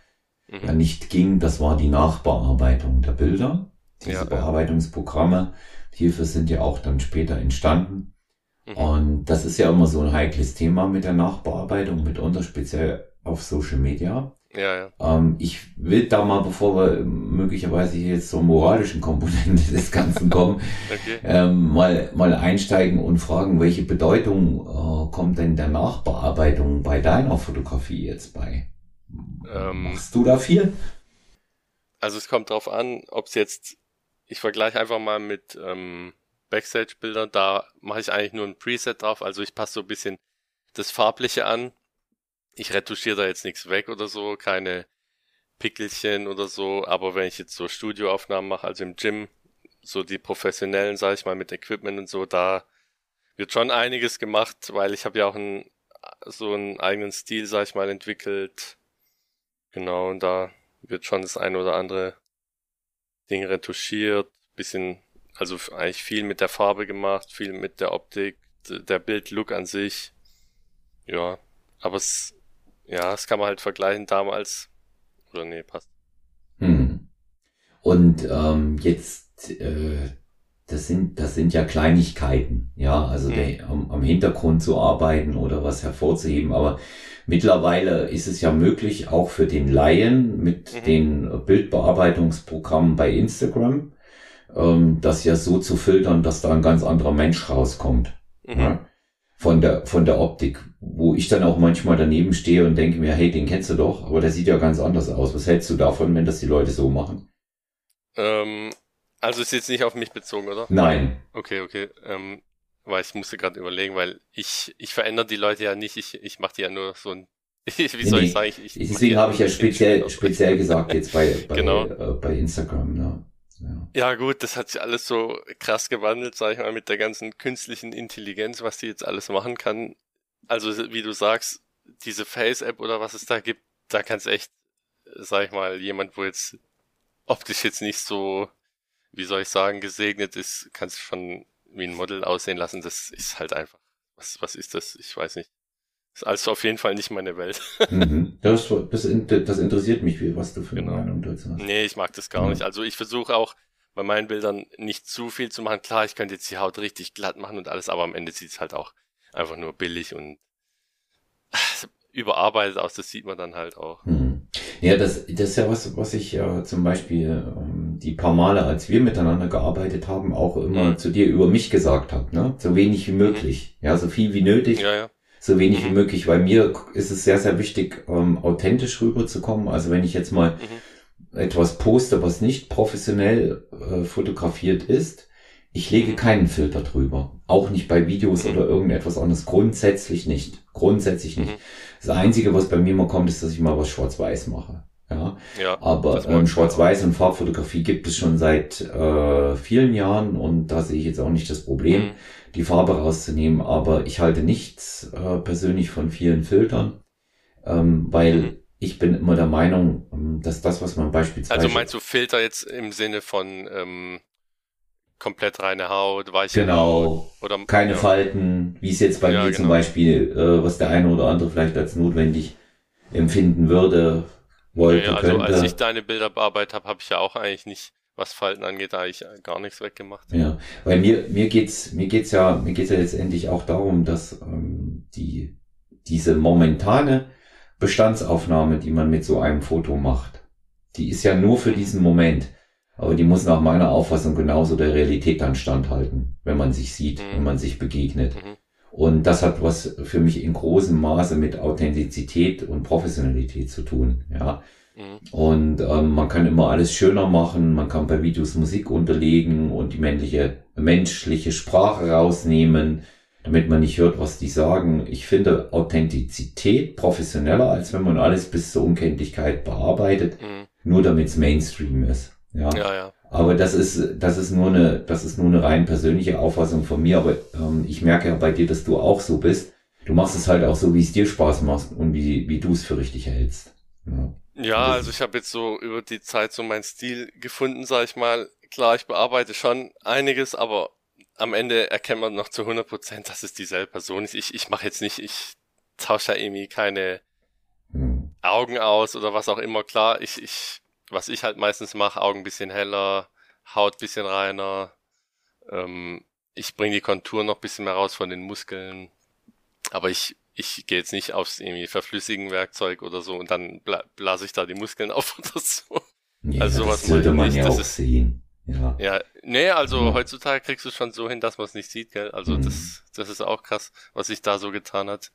mhm. ja nicht ging, das war die Nachbearbeitung der Bilder. Diese ja, Bearbeitungsprogramme hierfür sind ja auch dann später entstanden. Mhm. Und das ist ja immer so ein heikles Thema mit der Nachbearbeitung, mitunter speziell auf Social Media. Ja, ja. Ähm, ich will da mal, bevor wir möglicherweise hier jetzt zur moralischen Komponente des Ganzen kommen, okay. ähm, mal, mal einsteigen und fragen, welche Bedeutung äh, kommt denn der Nachbearbeitung bei deiner Fotografie jetzt bei? Ähm, Machst du da viel? Also es kommt drauf an, ob es jetzt, ich vergleiche einfach mal mit ähm, Backstage-Bildern, da mache ich eigentlich nur ein Preset drauf, also ich passe so ein bisschen das Farbliche an ich retuschiere da jetzt nichts weg oder so, keine Pickelchen oder so, aber wenn ich jetzt so Studioaufnahmen mache, also im Gym, so die professionellen, sage ich mal, mit Equipment und so, da wird schon einiges gemacht, weil ich habe ja auch einen, so einen eigenen Stil, sage ich mal, entwickelt. Genau, und da wird schon das eine oder andere Ding retuschiert, bisschen, also eigentlich viel mit der Farbe gemacht, viel mit der Optik, der Bildlook an sich. Ja, aber es ja, das kann man halt vergleichen damals. Oder nee, passt. Hm. Und ähm, jetzt, äh, das sind, das sind ja Kleinigkeiten, ja, also hm. der, am, am Hintergrund zu arbeiten oder was hervorzuheben, aber mittlerweile ist es ja möglich, auch für den Laien mit mhm. den Bildbearbeitungsprogrammen bei Instagram, ähm, das ja so zu filtern, dass da ein ganz anderer Mensch rauskommt. Mhm. Ja? Von der, von der Optik, wo ich dann auch manchmal daneben stehe und denke mir, hey, den kennst du doch, aber der sieht ja ganz anders aus. Was hältst du davon, wenn das die Leute so machen? Ähm, also ist jetzt nicht auf mich bezogen, oder? Nein. Okay, okay. Ähm, weil ich musste gerade überlegen, weil ich, ich verändere die Leute ja nicht, ich, ich mache die ja nur so ein wie soll nee, ich sagen? Ich, ich deswegen habe ich ja speziell, speziell gesagt jetzt bei, bei, genau. äh, bei Instagram. Ne? Ja. ja gut, das hat sich alles so krass gewandelt, sag ich mal, mit der ganzen künstlichen Intelligenz, was die jetzt alles machen kann. Also wie du sagst, diese Face-App oder was es da gibt, da kannst echt, sag ich mal, jemand, wo jetzt optisch jetzt nicht so, wie soll ich sagen, gesegnet ist, kannst du schon wie ein Model aussehen lassen. Das ist halt einfach. Was, was ist das? Ich weiß nicht. Ist also auf jeden Fall nicht meine Welt. Mhm. Das, das, das, interessiert mich, was du für eine genau. Meinung dazu hast. Nee, ich mag das gar ja. nicht. Also ich versuche auch bei meinen Bildern nicht zu viel zu machen. Klar, ich könnte jetzt die Haut richtig glatt machen und alles, aber am Ende sieht es halt auch einfach nur billig und überarbeitet aus. Das sieht man dann halt auch. Mhm. Ja, das, das ist ja was, was ich ja zum Beispiel ähm, die paar Male, als wir miteinander gearbeitet haben, auch immer mhm. zu dir über mich gesagt habe. Ne? So wenig wie möglich. Ja, so viel wie nötig. Ja, ja so wenig mhm. wie möglich. Weil mir ist es sehr, sehr wichtig, ähm, authentisch rüberzukommen. Also wenn ich jetzt mal mhm. etwas poste, was nicht professionell äh, fotografiert ist, ich lege mhm. keinen Filter drüber. Auch nicht bei Videos mhm. oder irgendetwas anderes. Grundsätzlich nicht. Grundsätzlich nicht. Mhm. Das Einzige, was bei mir mal kommt, ist, dass ich mal was schwarz-weiß mache. Ja, ja aber ähm, Schwarz-Weiß und Farbfotografie gibt es schon seit äh, vielen Jahren und da sehe ich jetzt auch nicht das Problem. Mhm die Farbe rauszunehmen. Aber ich halte nichts äh, persönlich von vielen Filtern, ähm, weil mhm. ich bin immer der Meinung, ähm, dass das, was man beispielsweise. Also meinst du Filter jetzt im Sinne von ähm, komplett reine Haut, weiche genau, Haut oder keine ja. Falten, wie es jetzt bei ja, mir genau. zum Beispiel, äh, was der eine oder andere vielleicht als notwendig empfinden würde, wollte, ja, also könnte. als ich deine Bilder bearbeitet habe, habe ich ja auch eigentlich nicht was Falten angeht, da ich gar nichts weggemacht. Ja, weil mir, mir geht's, mir geht's ja, mir geht's ja letztendlich auch darum, dass ähm, die, diese momentane Bestandsaufnahme, die man mit so einem Foto macht. Die ist ja nur für diesen Moment. Aber die muss nach meiner Auffassung genauso der Realität dann standhalten, wenn man sich sieht, mhm. wenn man sich begegnet. Mhm. Und das hat was für mich in großem Maße mit Authentizität und Professionalität zu tun. Ja. Mhm. Und ähm, man kann immer alles schöner machen, man kann bei Videos Musik unterlegen und die männliche, menschliche Sprache rausnehmen, damit man nicht hört, was die sagen. Ich finde Authentizität professioneller, als wenn man alles bis zur Unkenntlichkeit bearbeitet, mhm. nur damit es Mainstream ist. Ja. ja, ja. Aber das ist, das ist nur eine, das ist nur eine rein persönliche Auffassung von mir. Aber ähm, ich merke ja bei dir, dass du auch so bist. Du machst es halt auch so, wie es dir Spaß macht und wie, wie du es für richtig hältst. Ja, ja also ich habe jetzt so über die Zeit so meinen Stil gefunden, sag ich mal. Klar, ich bearbeite schon einiges, aber am Ende erkennt man noch zu 100 Prozent, dass es dieselbe Person ist. Ich, ich mache jetzt nicht, ich tausche ja irgendwie keine hm. Augen aus oder was auch immer. Klar, ich, ich was ich halt meistens mache, Augen bisschen heller, Haut bisschen reiner. Ähm, ich bringe die Kontur noch bisschen mehr raus von den Muskeln. Aber ich, ich gehe jetzt nicht aufs irgendwie verflüssigen Werkzeug oder so und dann bla blase ich da die Muskeln auf oder so. Ja, also sowas das sollte man nicht. ja das auch ist, sehen. Ja. ja, nee, also ja. heutzutage kriegst du es schon so hin, dass man es nicht sieht, gell? Also mhm. das, das ist auch krass, was sich da so getan hat,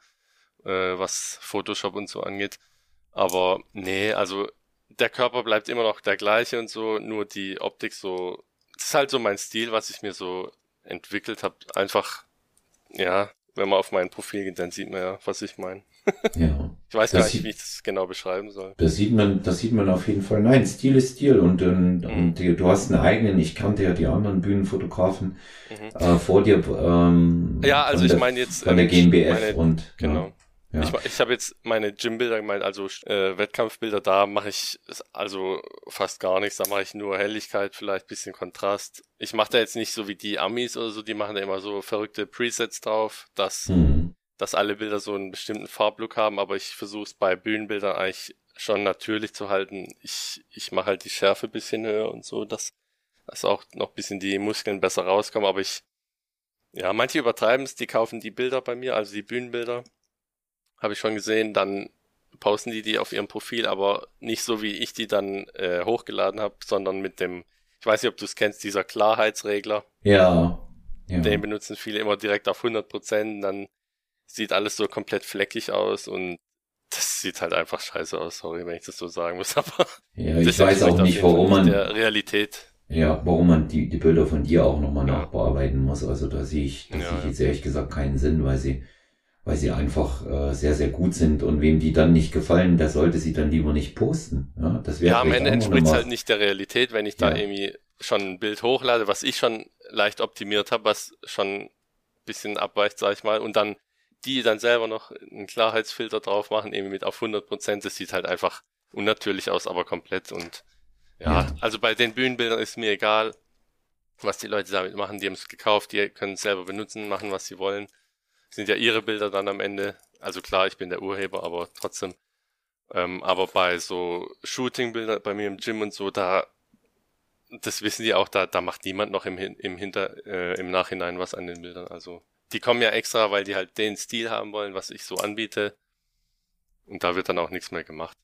äh, was Photoshop und so angeht. Aber nee, also der Körper bleibt immer noch der gleiche und so, nur die Optik so, das ist halt so mein Stil, was ich mir so entwickelt habe. Einfach, ja, wenn man auf mein Profil geht, dann sieht man ja, was ich meine. ja. Ich weiß gar nicht, wie ich das genau beschreiben soll. Das sieht man, das sieht man auf jeden Fall. Nein, Stil ist Stil und, und, mhm. und du hast einen eigenen, ich kannte ja die anderen Bühnenfotografen mhm. äh, vor dir. Ähm, ja, also ich meine jetzt von der ähm, GmbF meine, und genau. Ja. Ja. Ich, ich habe jetzt meine Gym-Bilder gemeint, also äh, Wettkampfbilder, da mache ich also fast gar nichts. Da mache ich nur Helligkeit, vielleicht bisschen Kontrast. Ich mache da jetzt nicht so wie die Amis oder so, die machen da immer so verrückte Presets drauf, dass, mhm. dass alle Bilder so einen bestimmten Farblook haben, aber ich versuche es bei Bühnenbildern eigentlich schon natürlich zu halten. Ich, ich mache halt die Schärfe bisschen höher und so, dass, dass auch noch bisschen die Muskeln besser rauskommen, aber ich ja, manche übertreiben es, die kaufen die Bilder bei mir, also die Bühnenbilder habe ich schon gesehen, dann posten die die auf ihrem Profil, aber nicht so wie ich die dann äh, hochgeladen habe, sondern mit dem, ich weiß nicht, ob du es kennst, dieser Klarheitsregler. Ja, ja. Den benutzen viele immer direkt auf 100 Prozent, dann sieht alles so komplett fleckig aus und das sieht halt einfach scheiße aus, sorry, wenn ich das so sagen muss, aber ja, ich weiß auch nicht, warum man der Realität. Ja, warum man die, die Bilder von dir auch nochmal ja. nachbearbeiten muss. Also da sehe ich, da ja, sehe ich jetzt ehrlich gesagt keinen Sinn, weil sie weil sie einfach äh, sehr, sehr gut sind und wem die dann nicht gefallen, der sollte sie dann lieber nicht posten. Ja, das wäre ja am Ende entspricht halt nicht der Realität, wenn ich da ja. irgendwie schon ein Bild hochlade, was ich schon leicht optimiert habe, was schon ein bisschen abweicht, sag ich mal, und dann die dann selber noch einen Klarheitsfilter drauf machen, irgendwie mit auf 100 Prozent, das sieht halt einfach unnatürlich aus, aber komplett und ja, ja, also bei den Bühnenbildern ist mir egal, was die Leute damit machen, die haben es gekauft, die können es selber benutzen, machen, was sie wollen sind ja ihre Bilder dann am Ende. Also klar, ich bin der Urheber, aber trotzdem. Ähm, aber bei so Shooting-Bildern bei mir im Gym und so, da, das wissen die auch, da, da macht niemand noch im, im Hinter, äh, im Nachhinein was an den Bildern. Also die kommen ja extra, weil die halt den Stil haben wollen, was ich so anbiete. Und da wird dann auch nichts mehr gemacht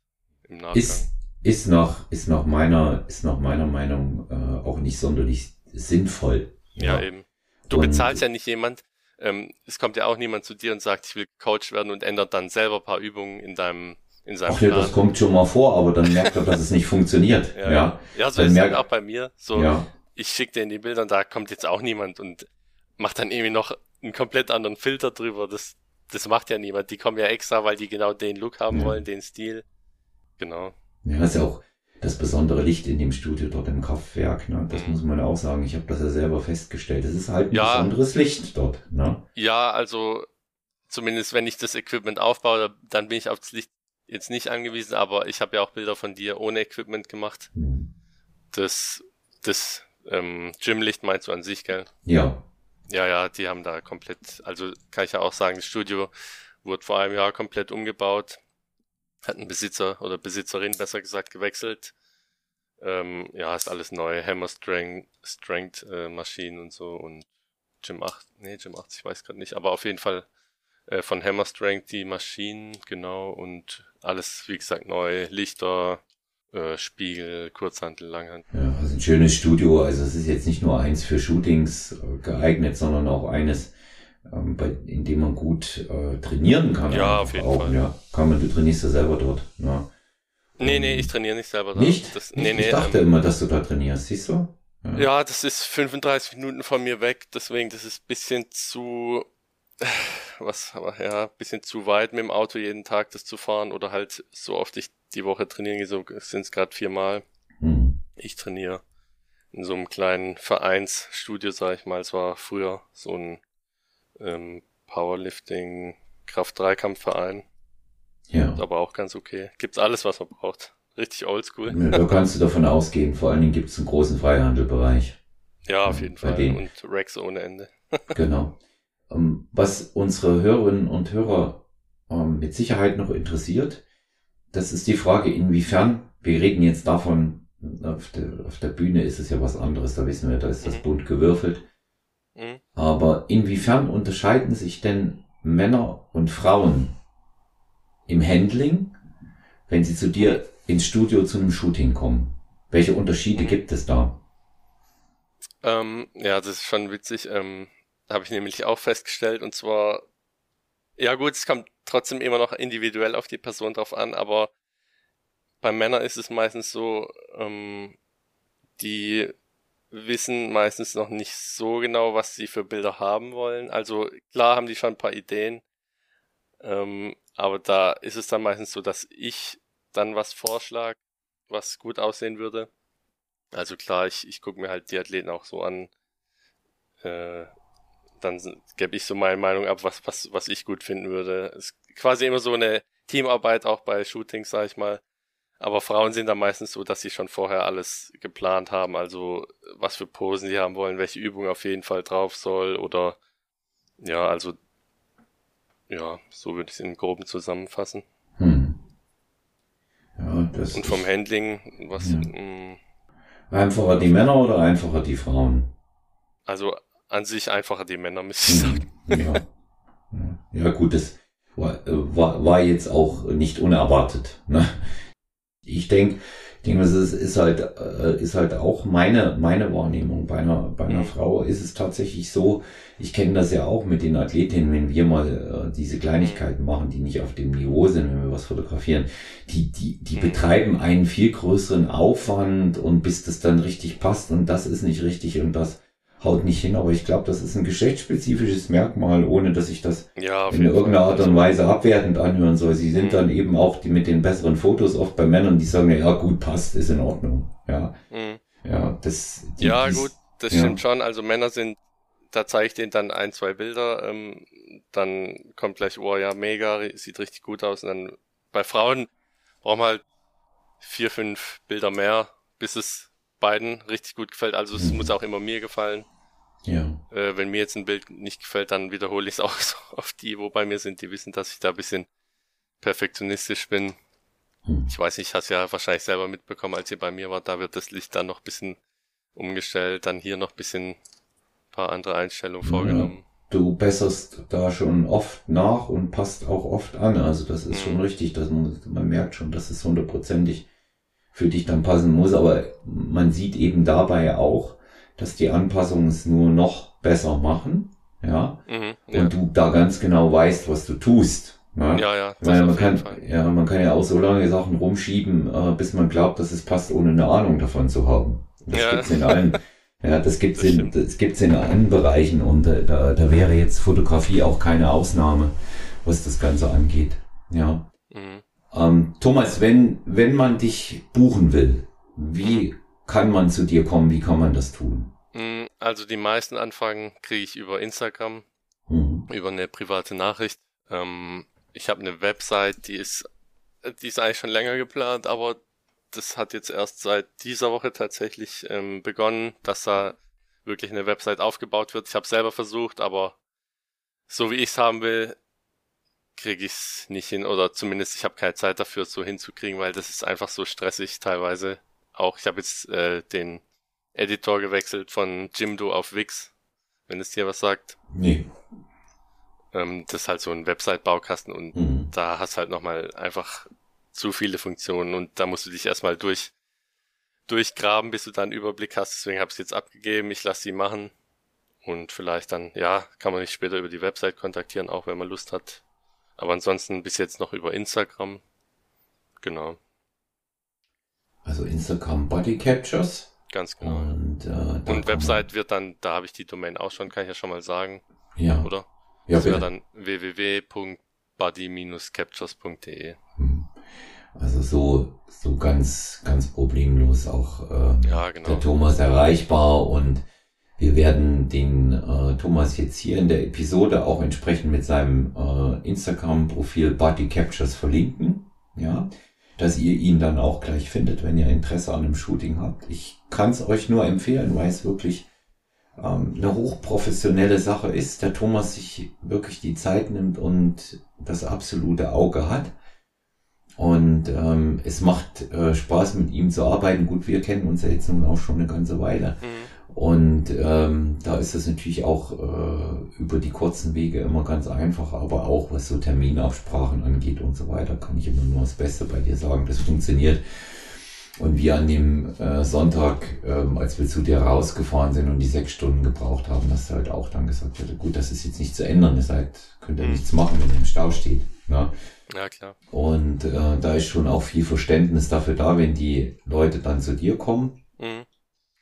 im Nachgang. Ist, ist nach, ist nach meiner, ist nach meiner Meinung äh, auch nicht sonderlich sinnvoll. Ja, ja eben. Du und, bezahlst ja nicht jemand, ähm, es kommt ja auch niemand zu dir und sagt, ich will Coach werden und ändert dann selber ein paar Übungen in deinem in seinem Ach ja, das kommt schon mal vor, aber dann merkt er, dass es nicht funktioniert. Ja, ja. ja so dann ist es auch bei mir. So, ja. ich schicke dir in die Bilder und da kommt jetzt auch niemand und macht dann irgendwie noch einen komplett anderen Filter drüber. Das, das macht ja niemand. Die kommen ja extra, weil die genau den Look haben ja. wollen, den Stil. Genau. Ja, ist ja auch, das besondere Licht in dem Studio dort im Kraftwerk. Ne? Das mhm. muss man auch sagen. Ich habe das ja selber festgestellt. Es ist halt ein ja, besonderes Licht dort. Ne? Ja, also zumindest wenn ich das Equipment aufbaue, dann bin ich auf das Licht jetzt nicht angewiesen, aber ich habe ja auch Bilder von dir ohne Equipment gemacht. Mhm. Das, das ähm, Gymlicht meinst du an sich, gell? Ja. Ja, ja, die haben da komplett, also kann ich ja auch sagen, das Studio wurde vor einem Jahr komplett umgebaut hat ein Besitzer oder Besitzerin besser gesagt gewechselt. Ähm, ja, ist alles neu. Hammer Strength, Strength äh, Maschinen und so und Gym 8, nee, Gym 8, ich weiß gerade nicht, aber auf jeden Fall äh, von Hammer Strength die Maschinen, genau, und alles, wie gesagt, neu. Lichter, äh, Spiegel, Kurzhantel, Langhand. Ja, also ein schönes Studio. Also es ist jetzt nicht nur eins für Shootings äh, geeignet, sondern auch eines, ähm, bei, in dem man gut äh, trainieren kann. Ja, auf jeden auch, Fall. Ja, kann man, du trainierst ja selber dort. Ja. Nee, nee, ich trainiere nicht selber. Da. Nicht? Das, nee, nee, ich dachte ähm, immer, dass du da trainierst, siehst du? Ja, das ist 35 Minuten von mir weg, deswegen das ist bisschen zu, was, aber ja, bisschen zu weit mit dem Auto jeden Tag das zu fahren oder halt so oft ich die Woche trainieren gehe, so sind es gerade viermal. Hm. Ich trainiere in so einem kleinen Vereinsstudio, sag ich mal. Es war früher so ein ähm, Powerlifting Kraft-Dreikampfverein, Ja. aber auch ganz okay. Gibt's alles, was man braucht. Richtig oldschool. Da kannst du davon ausgehen. Vor allen Dingen gibt es einen großen Freihandelbereich. Ja, auf jeden Fall. denen. Und Rex ohne Ende. Genau. Ähm, Was unsere Hörerinnen und Hörer ähm, mit Sicherheit noch interessiert, das ist die Frage, inwiefern, wir reden jetzt davon, auf der, auf der Bühne ist es ja was anderes, da wissen wir, da ist das Mhm. bunt gewürfelt. Aber inwiefern unterscheiden sich denn Männer und Frauen im Handling, wenn sie zu dir ins Studio zu einem Shooting kommen? Welche Unterschiede gibt es da? Ähm, ja, das ist schon witzig. Ähm, habe ich nämlich auch festgestellt. Und zwar, ja gut, es kommt trotzdem immer noch individuell auf die Person drauf an, aber bei Männern ist es meistens so, ähm, die wissen meistens noch nicht so genau, was sie für Bilder haben wollen. Also klar haben die schon ein paar Ideen, ähm, aber da ist es dann meistens so, dass ich dann was vorschlage, was gut aussehen würde. Also klar, ich, ich gucke mir halt die Athleten auch so an. Äh, dann gebe ich so meine Meinung ab, was, was, was ich gut finden würde. Es ist quasi immer so eine Teamarbeit auch bei Shootings, sag ich mal. Aber Frauen sind da meistens so, dass sie schon vorher alles geplant haben, also was für Posen sie haben wollen, welche Übung auf jeden Fall drauf soll oder ja, also ja, so würde ich es im Groben zusammenfassen. Hm. Ja, das Und vom Handling, was, Ja. mh, einfacher die Männer oder einfacher die Frauen? also an sich einfacher die Männer, müsste ich sagen. Hm, Ja. Ja. ja, gut, das war, äh, war, war jetzt auch nicht unerwartet. Ne? Ich denke, ich denke, es ist, ist halt, äh, ist halt auch meine, meine Wahrnehmung. Bei einer, bei einer Mhm. Frau ist es tatsächlich so, ich kenne das ja auch mit den Athletinnen, wenn wir mal äh, diese Kleinigkeiten machen, die nicht auf dem Niveau sind, wenn wir was fotografieren, die, die, die Mhm. betreiben einen viel größeren Aufwand und bis das dann richtig passt und das ist nicht richtig und das haut nicht hin. Aber ich glaube, das ist ein geschlechtsspezifisches Merkmal, ohne dass ich das Ja, in irgendeiner. Art und Weise abwertend anhören soll. Sie sind Mhm. dann eben auch die mit den besseren Fotos oft bei Männern, die sagen, ja gut, passt, ist in Ordnung. Ja, Mhm. ja, das. die- Ja, dies- gut, das ja. stimmt schon. Also Männer sind, da zeige ich denen dann ein, zwei Bilder, ähm, dann kommt gleich, oh ja, mega, sieht richtig gut aus. Und dann bei Frauen brauchen wir halt vier, fünf Bilder mehr, bis es beiden richtig gut gefällt. Also es Mhm. muss auch immer mir gefallen. Ja, Äh, wenn mir jetzt ein Bild nicht gefällt, dann wiederhole ich es auch so auf die, wo bei mir sind. Die wissen, dass ich da ein bisschen perfektionistisch bin. Hm. Ich weiß nicht, hast ja wahrscheinlich selber mitbekommen, als ihr bei mir wart, da wird das Licht dann noch ein bisschen umgestellt, dann hier noch ein bisschen ein paar andere Einstellungen Ja. vorgenommen. du besserst da schon oft nach und passt auch oft an. Also das ist schon Mhm. richtig, dass man, man merkt schon, dass es hundertprozentig für dich dann passen muss. Aber man sieht eben dabei auch, dass die Anpassungen es nur noch besser machen. Ja, Mhm, ja. und du da ganz genau weißt, was du tust. Ja, ja, ja, Weil man kann, Fall. ja, man kann ja auch so lange Sachen rumschieben, äh, bis man glaubt, dass es passt, ohne eine Ahnung davon zu haben. Das Ja. gibt's in allen, ja, das gibt's Das in, stimmt. das gibt's in allen Bereichen und äh, da, da wäre jetzt Fotografie auch keine Ausnahme, was das Ganze angeht. Ja. Ähm, Thomas, wenn, wenn man dich buchen will, wie kann man zu dir kommen? Wie kann man das tun? Mm, Also die meisten Anfragen kriege ich über Instagram, Mhm. über eine private Nachricht. Ähm, ich habe eine Website, die ist, die ist eigentlich schon länger geplant, aber das hat jetzt erst seit dieser Woche tatsächlich ähm, begonnen, dass da wirklich eine Website aufgebaut wird. Ich habe selber versucht, aber so wie ich es haben will, kriege ich es nicht hin oder zumindest ich habe keine Zeit dafür, so hinzukriegen, weil das ist einfach so stressig teilweise. Auch ich habe jetzt äh, den Editor gewechselt von Jimdo auf Wix, wenn es dir was sagt. Nee. Ähm, das ist halt so ein Website-Baukasten und Mhm. da hast halt nochmal einfach zu viele Funktionen und da musst du dich erstmal durch durchgraben, bis du dann einen Überblick hast. Deswegen habe ich es jetzt abgegeben. Ich lasse sie machen. Und vielleicht dann, ja, kann man mich später über die Website kontaktieren, auch wenn man Lust hat. Aber ansonsten bis jetzt noch über Instagram. Genau. Also Instagram Body Captures. Ganz genau. Und, äh, Und Website wird dann, da habe ich die Domain auch schon, kann ich ja schon mal sagen. Ja. Oder? Ja, das wäre dann www.body-captures.de. Hm. Also so, so ganz, ganz problemlos auch äh, Ja, genau. der Thomas erreichbar und wir werden den äh, Thomas jetzt hier in der Episode auch entsprechend mit seinem äh, Instagram-Profil Body Captures verlinken. Ja, dass ihr ihn dann auch gleich findet, wenn ihr Interesse an einem Shooting habt. Ich kann es euch nur empfehlen, weil es wirklich ähm, eine hochprofessionelle Sache ist. Der Thomas sich wirklich die Zeit nimmt und das absolute Auge hat. Und ähm, es macht äh, Spaß, mit ihm zu arbeiten. Gut, wir kennen uns ja jetzt nun auch schon eine ganze Weile. Mhm. Und ähm, da ist es natürlich auch äh, über die kurzen Wege immer ganz einfach, aber auch was so Terminabsprachen angeht und so weiter, kann ich immer nur das Beste bei dir sagen. Das funktioniert. Und wir an dem äh, Sonntag, ähm, als wir zu dir rausgefahren sind und die sechs Stunden gebraucht haben, hast du halt auch dann gesagt, ja, gut, das ist jetzt nicht zu ändern, ihr seid, könnt ihr Mhm. nichts machen, wenn ihr im Stau steht. Ne? Ja, klar. Und äh, da ist schon auch viel Verständnis dafür da, wenn die Leute dann zu dir kommen. Mhm.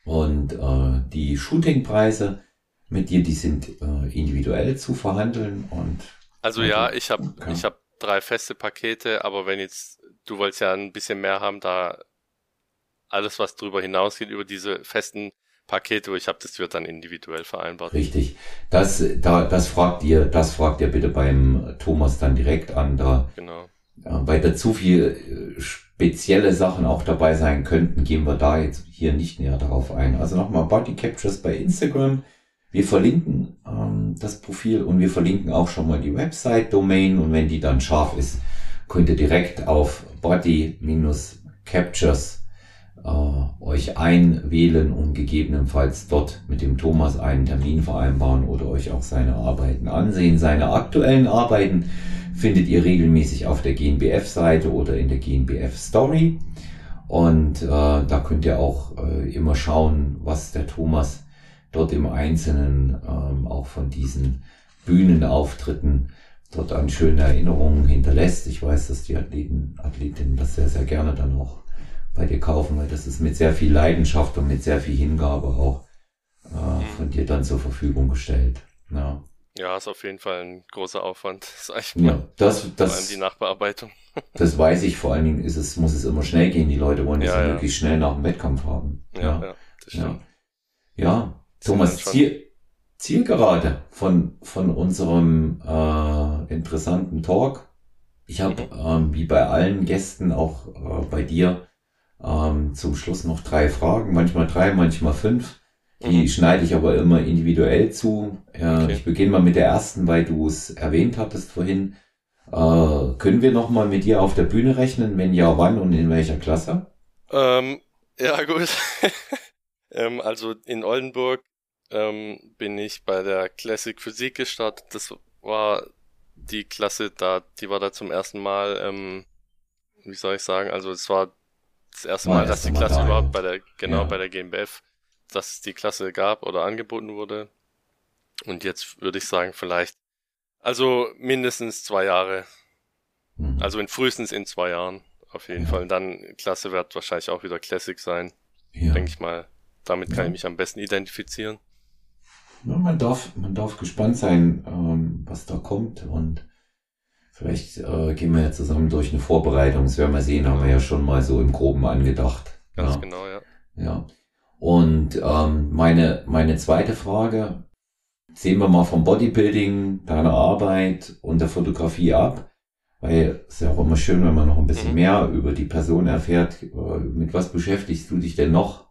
Und äh, die Shootingpreise mit dir, die sind äh, individuell zu verhandeln und Also Also, ja, ich habe okay. ich hab drei feste Pakete, aber wenn jetzt, du wolltest ja ein bisschen mehr haben, da alles, was drüber hinausgeht, über diese festen Pakete, wo ich habe, das wird dann individuell vereinbart. richtig. Das, da, das fragt ihr, das fragt ihr bitte beim Thomas dann direkt an, da Genau. Weil da zu viel äh, spezielle Sachen auch dabei sein könnten, gehen wir da jetzt hier nicht näher darauf ein. Also nochmal Body Captures bei Instagram. Wir verlinken ähm, das Profil und wir verlinken auch schon mal die Website-Domain und wenn die dann scharf ist, könnt ihr direkt auf Body-Captures äh, euch einwählen und gegebenenfalls dort mit dem Thomas einen Termin vereinbaren oder euch auch seine Arbeiten ansehen. Seine aktuellen Arbeiten findet ihr regelmäßig auf der GNBF-Seite oder in der GNBF-Story. Und äh, da könnt ihr auch äh, immer schauen, was der Thomas dort im Einzelnen ähm, auch von diesen Bühnenauftritten dort an schönen Erinnerungen hinterlässt. Ich weiß, dass die Athleten, Athletinnen das sehr, sehr gerne dann auch bei dir kaufen, weil das ist mit sehr viel Leidenschaft und mit sehr viel Hingabe auch äh, von dir dann zur Verfügung gestellt. Ja, Ja, ist auf jeden Fall ein großer Aufwand, sag ich mal. ja das, Vor allem das, die Nachbearbeitung. das weiß ich. Vor allen Dingen ist es, muss es immer schnell gehen. Die Leute wollen das Ja, ja, möglichst schnell nach dem Wettkampf haben. Ja, ja, das Ja, stimmt. ja. Thomas, Ziel, Zielgerade von, von unserem äh, interessanten Talk. Ich habe, Mhm. ähm, wie bei allen Gästen, auch äh, bei dir, ähm, zum Schluss noch drei Fragen, manchmal drei, manchmal fünf. Die Mhm. schneide ich aber immer individuell zu. Äh, Okay. Ich beginne mal mit der ersten, weil du es erwähnt hattest vorhin. Äh, können wir noch mal mit dir auf der Bühne rechnen? Wenn ja, wann und in welcher Klasse? Ähm, ja, gut. ähm, also in Oldenburg ähm, bin ich bei der Classic Physik gestartet. Das war die Klasse da, die war da zum ersten Mal, ähm, wie soll ich sagen, also es war das erste Mal, das dass die Klasse überhaupt ja. bei der, genau, Ja. bei der GmbF, dass es die Klasse gab oder angeboten wurde. Und jetzt würde ich sagen, vielleicht, also mindestens zwei Jahre. Mhm. Also in frühestens in zwei Jahren. Auf jeden Ja. Fall. Und dann Klasse wird wahrscheinlich auch wieder Classic sein, ja. denke ich mal. Damit kann Ja. ich mich am besten identifizieren. Ja, man darf, man darf gespannt sein, ähm, was da kommt und vielleicht äh, gehen wir ja zusammen durch eine Vorbereitung. Das werden wir sehen, haben wir ja schon mal so im Groben angedacht. Ganz ja. genau, ja. Ja. Und ähm, meine, meine zweite Frage, sehen wir mal vom Bodybuilding, deiner Arbeit und der Fotografie ab, weil es ist ja auch immer schön, wenn man noch ein bisschen Mhm. mehr über die Person erfährt. Äh, Mit was beschäftigst du dich denn noch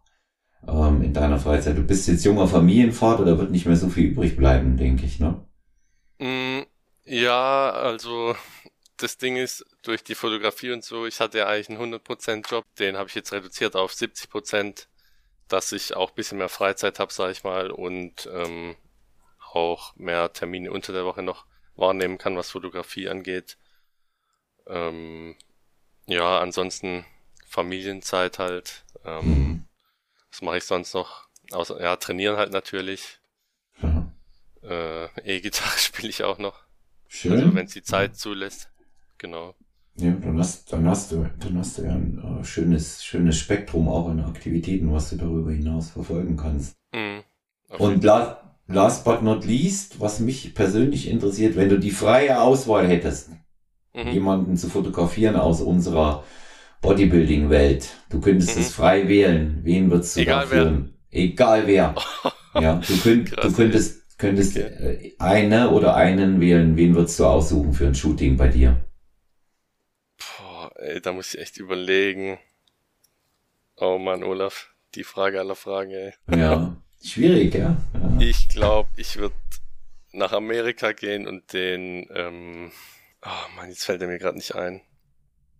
ähm, in deiner Freizeit? Du bist jetzt junger Familienvater, da wird nicht mehr so viel übrig bleiben, denke ich, ne? Mm, ja, also das Ding ist, durch die Fotografie und so, ich hatte ja eigentlich einen 100% Job, den habe ich jetzt reduziert auf 70%, dass ich auch ein bisschen mehr Freizeit habe, sag ich mal, und ähm, auch mehr Termine unter der Woche noch wahrnehmen kann, was Fotografie angeht. Ähm, Ja, ansonsten Familienzeit halt. Ähm, Mhm. Was mache ich sonst noch? Außer, ja, trainieren halt natürlich. Ja. Äh, E-Gitarre spiele ich auch noch. Schön. Also wenn es die Zeit zulässt. Genau. Ja, dann hast, dann hast du, dann hast du ja ein äh, schönes, schönes Spektrum auch an Aktivitäten, was du darüber hinaus verfolgen kannst. Mhm. Und last, last but not least, was mich persönlich interessiert, wenn du die freie Auswahl hättest, Mhm. jemanden zu fotografieren aus unserer Bodybuilding-Welt, du könntest Mhm. es frei wählen. Wen würdest du Egal da führen? Egal wer. Ja, du, könnt, Krass, du könntest, könntest Okay. äh, eine oder einen wählen. Wen würdest du aussuchen für ein Shooting bei dir? Ey, da muss ich echt überlegen. Oh Mann, Olaf, die Frage aller Fragen, ey. Ja, schwierig, ja. ja. Ich glaube, ich würde nach Amerika gehen und den, ähm, oh Mann, jetzt fällt er mir gerade nicht ein.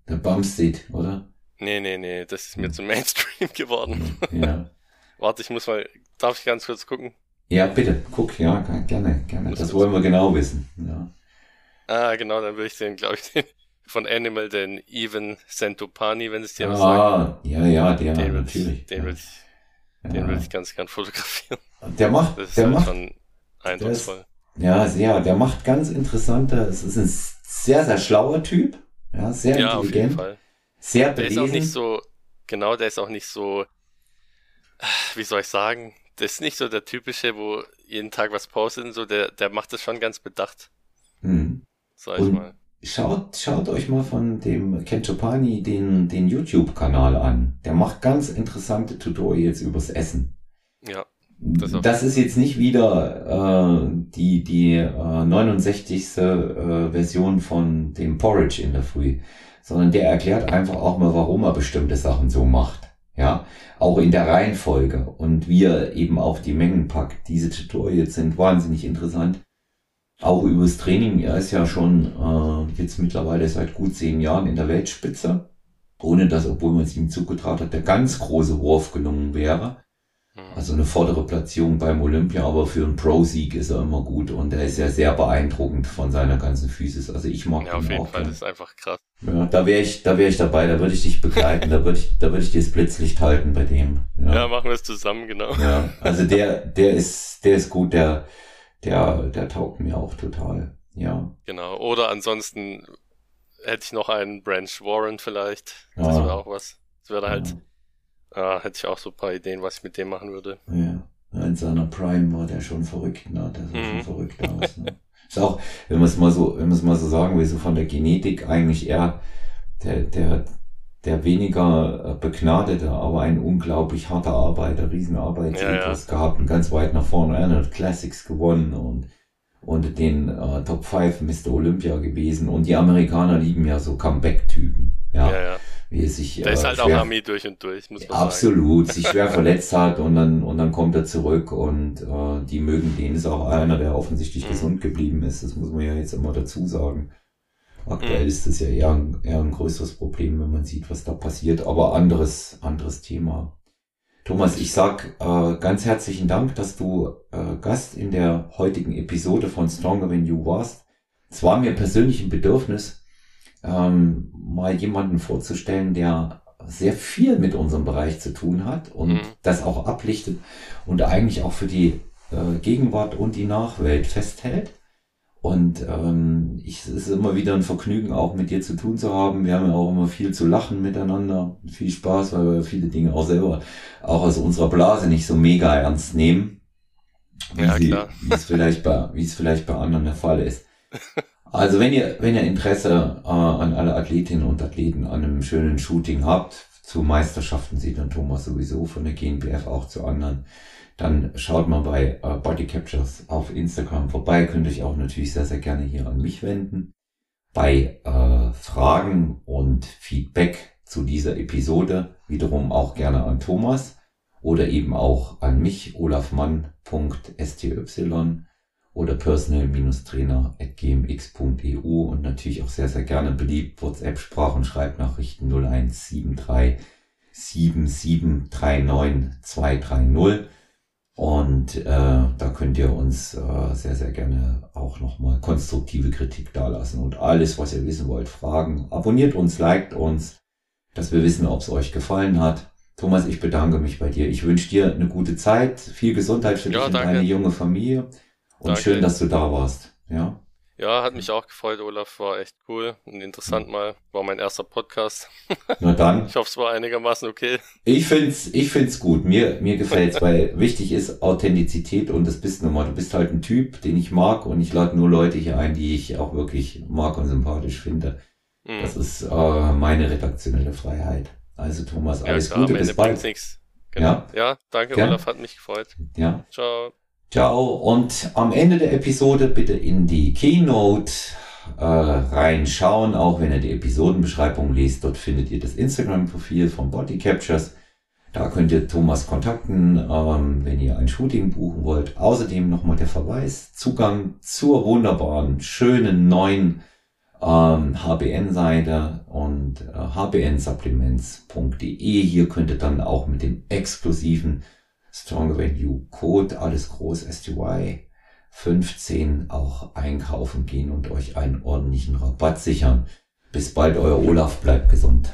Der Bumstead, oder? Nee, nee, nee, das ist mir zum Mainstream geworden. Ja. Warte, ich muss mal, darf ich ganz kurz gucken? Ja, bitte, guck, ja, gerne, gerne. Das wollen wir genau wissen. Ja. Ah, genau, dann würde ich den, glaube ich, den von Animal, den Even Santopani, wenn es dir was sagt. Ah, ja, ja, der, Den ich, natürlich. den ja. würde ich, ja. den würde ich ganz gern fotografieren. Der macht, Das ist der halt macht, schon eindrucksvoll. ja, sehr, der macht ganz interessante, es ist ein sehr, sehr schlauer Typ. Ja, sehr Ja, auf jeden intelligent, Fall. sehr Der belesen. ist auch nicht so, genau, der ist auch nicht so, wie soll ich sagen, das ist nicht so der typische, wo jeden Tag was postet und so, der, der macht das schon ganz bedacht, Hm. sag ich Und- mal. Schaut, schaut euch mal von dem Ken Chopani den, den YouTube-Kanal an. Der macht ganz interessante Tutorials übers Essen. Ja, Das, Das ist jetzt nicht wieder äh, die, die äh, 69. Äh, Version von dem Porridge in der Früh, sondern der erklärt einfach auch mal, warum er bestimmte Sachen so macht. Ja, auch in der Reihenfolge und wie er eben auch die Mengen packt. Diese Tutorials sind wahnsinnig interessant. Auch übers Training. Er ist ja schon äh, jetzt mittlerweile seit gut zehn Jahren in der Weltspitze. Ohne dass, obwohl man es ihm zugetraut hat, der ganz große Wurf gelungen wäre. Mhm. Also eine vordere Platzierung beim Olympia, aber für einen Pro-Sieg ist er immer gut und er ist ja sehr beeindruckend von seiner ganzen Physis. Also ich mag ja, auf ihn jeden auch. Fall, gern. das ist einfach krass. Ja, da wäre ich, da wäre ich dabei, da würde ich dich begleiten, da würde ich, da würde ich dir das Blitzlicht halten bei dem. Ja, Ja, machen wir es zusammen, genau. ja. also der, der ist, der ist gut, der, der, der taugt mir auch total. Ja, Genau. Oder ansonsten hätte ich noch einen Branch Warren vielleicht. Das Ja. wäre auch was. Das wäre halt, ja, ah, hätte ich auch so ein paar Ideen, was ich mit dem machen würde. ja. In seiner Prime war der schon verrückt, ne? Der sah Mhm. schon verrückt aus. Ne? Ist auch, wenn man es mal so, wenn man es mal so sagen will, so von der Genetik eigentlich eher der, der, der weniger äh, begnadete, aber ein unglaublich harter Arbeiter, Riesenarbeitsethos gehabt und ganz weit nach vorne. Er hat Classics gewonnen und unter den äh, Top 5 Mr. Olympia gewesen. Und die Amerikaner lieben ja so Comeback-Typen. Ja, Ja, ja. wie es sich Der ist äh, halt auch schwer- Armee durch und durch, muss man sagen. Absolut, sich schwer verletzt hat und dann und dann kommt er zurück und äh, die mögen den. Ist auch einer, der offensichtlich Mhm. gesund geblieben ist. Das muss man ja jetzt immer dazu sagen. Aktuell Mhm. ist das ja eher ein, eher ein größeres Problem, wenn man sieht, was da passiert. Aber anderes anderes Thema. Thomas, ich sag äh, ganz herzlichen Dank, dass du äh, Gast in der heutigen Episode von Stronger Than You warst. Es war mir persönlich ein Bedürfnis, ähm, mal jemanden vorzustellen, der sehr viel mit unserem Bereich zu tun hat und Mhm. das auch ablichtet und eigentlich auch für die äh, Gegenwart und die Nachwelt festhält. Und ähm, ich, es ist immer wieder ein Vergnügen, auch mit dir zu tun zu haben. Wir haben ja auch immer viel zu lachen miteinander, viel Spaß, weil wir viele Dinge auch selber, auch aus unserer Blase nicht so mega ernst nehmen. Wie, Ja, sie, klar. wie es vielleicht bei, wie es vielleicht bei anderen der Fall ist. Also wenn ihr, wenn ihr Interesse äh, an alle Athletinnen und Athleten an einem schönen Shooting habt, zu Meisterschaften sieht dann Thomas sowieso von der GNBF auch zu anderen, dann schaut mal bei äh, Body Captures auf Instagram vorbei. Könnt euch auch natürlich sehr, sehr gerne hier an mich wenden. Bei äh, Fragen und Feedback zu dieser Episode wiederum auch gerne an Thomas oder eben auch an mich, olafmann.sty oder personal-trainer.gmx.eu und natürlich auch sehr, sehr gerne beliebt WhatsApp, Sprach- und Schreibnachrichten 0173 7739 230. Und äh, da könnt ihr uns äh, sehr, sehr gerne auch nochmal konstruktive Kritik dalassen und alles, was ihr wissen wollt, fragen. Abonniert uns, liked uns dass wir wissen, ob es euch gefallen hat. Thomas, ich bedanke mich bei dir. Ich wünsche dir eine gute Zeit, viel Gesundheit für dich Ja, und deine junge Familie. Und Danke. schön, dass du da warst. Ja. Ja, hat mich auch gefreut, Olaf. War echt cool und interessant mal. War mein erster Podcast. Na dann. Ich hoffe, es war einigermaßen okay. Ich find's, ich find's gut. Mir, mir gefällt's, weil wichtig ist Authentizität und das bist nun mal. Du bist halt ein Typ, den ich mag und ich lade nur Leute hier ein, die ich auch wirklich mag und sympathisch finde. Hm. Das ist äh, meine redaktionelle Freiheit. Also Thomas, Ja, alles klar, Gute, bis bald. Genau. Ja, danke, Gern. Olaf, hat mich gefreut. Ja. Ciao. Ciao. Und am Ende der Episode bitte in die Keynote äh, reinschauen, auch wenn ihr die Episodenbeschreibung liest. Dort findet ihr das Instagram-Profil von Body Captures. Da könnt ihr Thomas kontakten, ähm, wenn ihr ein Shooting buchen wollt. Außerdem nochmal der Verweis, Zugang zur wunderbaren, schönen neuen ähm, HBN-Seite und äh, hbnsupplements.de. Hier könnt ihr dann auch mit dem exklusiven Stronger Than Code, alles groß STY 15 auch einkaufen gehen und euch einen ordentlichen Rabatt sichern. Bis bald, euer Olaf, bleibt gesund.